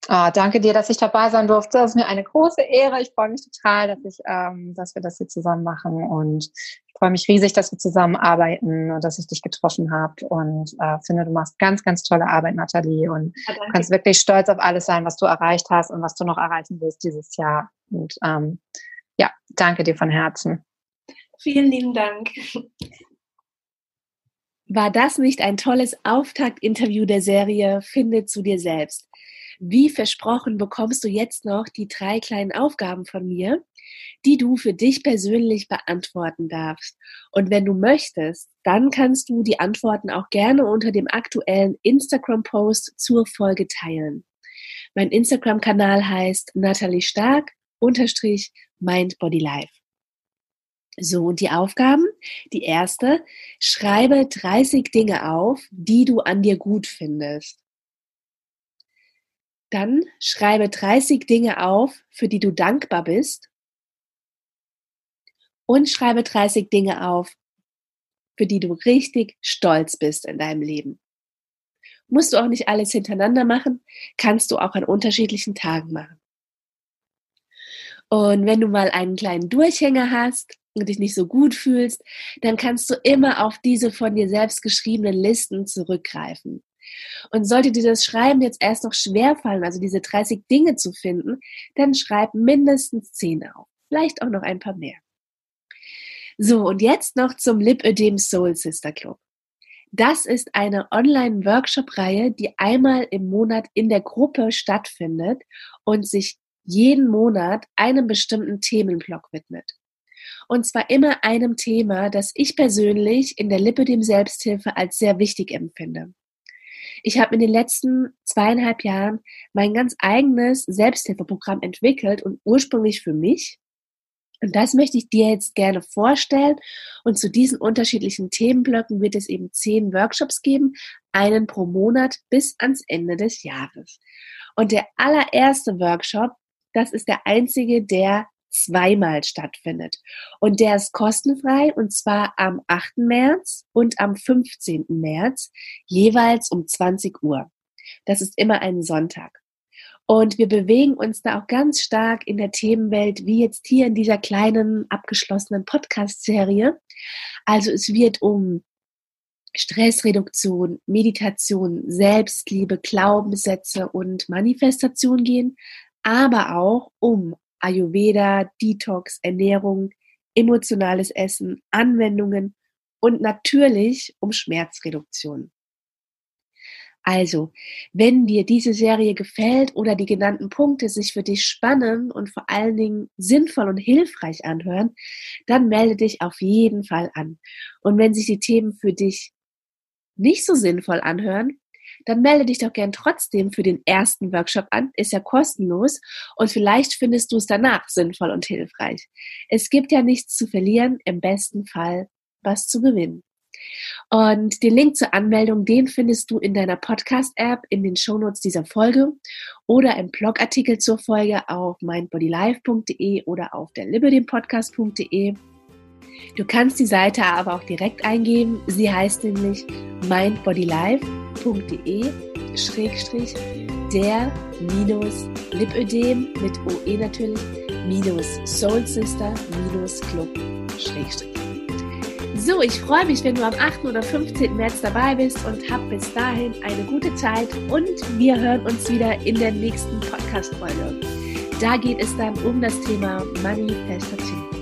Oh, danke dir, dass ich dabei sein durfte. Das ist mir eine große Ehre. Ich freue mich total, dass, ich, ähm, dass wir das hier zusammen machen und ich freue mich riesig, dass wir zusammenarbeiten und dass ich dich getroffen habe und äh, finde, du machst ganz, ganz tolle Arbeit, Nathalie und ja, kannst wirklich stolz auf alles sein, was du erreicht hast und was du noch erreichen willst dieses Jahr. Und ähm, ja, danke dir von Herzen. Vielen lieben Dank. War das nicht ein tolles Auftaktinterview der Serie Finde zu dir selbst? Wie versprochen bekommst du jetzt noch die drei kleinen Aufgaben von mir, die du für dich persönlich beantworten darfst. Und wenn du möchtest, dann kannst du die Antworten auch gerne unter dem aktuellen Instagram-Post zur Folge teilen. Mein Instagram-Kanal heißt Natalie Stark unterstrich Mind Body Life. So, und die Aufgaben? Die erste, schreibe 30 Dinge auf, die du an dir gut findest. Dann schreibe 30 Dinge auf, für die du dankbar bist. Und schreibe 30 Dinge auf, für die du richtig stolz bist in deinem Leben. Musst du auch nicht alles hintereinander machen, kannst du auch an unterschiedlichen Tagen machen. Und wenn du mal einen kleinen Durchhänger hast und dich nicht so gut fühlst, dann kannst du immer auf diese von dir selbst geschriebenen Listen zurückgreifen. Und sollte dir das Schreiben jetzt erst noch schwer fallen, also diese 30 Dinge zu finden, dann schreib mindestens 10 auf. Vielleicht auch noch ein paar mehr. So, und jetzt noch zum Lipödem Soul Sister Club. Das ist eine Online-Workshop-Reihe, die einmal im Monat in der Gruppe stattfindet und sich jeden Monat einem bestimmten Themenblock widmet. Und zwar immer einem Thema, das ich persönlich in der Lipödem Selbsthilfe als sehr wichtig empfinde. Ich habe in den letzten zweieinhalb Jahren mein ganz eigenes Selbsthilfeprogramm entwickelt und ursprünglich für mich. Und das möchte ich dir jetzt gerne vorstellen. Und zu diesen unterschiedlichen Themenblöcken wird es eben zehn Workshops geben, einen pro Monat bis ans Ende des Jahres. Und der allererste Workshop, das ist der einzige, der zweimal stattfindet. Und der ist kostenfrei und zwar am 8. März und am 15. März, jeweils um 20 Uhr. Das ist immer ein Sonntag. Und wir bewegen uns da auch ganz stark in der Themenwelt, wie jetzt hier in dieser kleinen abgeschlossenen Podcast-Serie. Also es wird um Stressreduktion, Meditation, Selbstliebe, Glaubenssätze und Manifestation gehen, aber auch um Ayurveda, Detox, Ernährung, emotionales Essen, Anwendungen und natürlich um Schmerzreduktion. Also, wenn dir diese Serie gefällt oder die genannten Punkte sich für dich spannend und vor allen Dingen sinnvoll und hilfreich anhören, dann melde dich auf jeden Fall an. Und wenn sich die Themen für dich nicht so sinnvoll anhören, dann melde dich doch gern trotzdem für den ersten Workshop an. Ist ja kostenlos und vielleicht findest du es danach sinnvoll und hilfreich. Es gibt ja nichts zu verlieren, im besten Fall was zu gewinnen. Und den Link zur Anmeldung, den findest du in deiner Podcast-App in den Shownotes dieser Folge oder im Blogartikel zur Folge auf mindbodylife.de oder auf der libertypodcast.de. Du kannst die Seite aber auch direkt eingeben. Sie heißt nämlich mindbodylife.de schrägstrich der minus Lipödem mit OE natürlich minus Soul Sister minus Club schrägstrich. So, ich freue mich, wenn du am 8. oder 15. März dabei bist und hab bis dahin eine gute Zeit und wir hören uns wieder in der nächsten Podcast-Folge. Da geht es dann um das Thema Manifestation.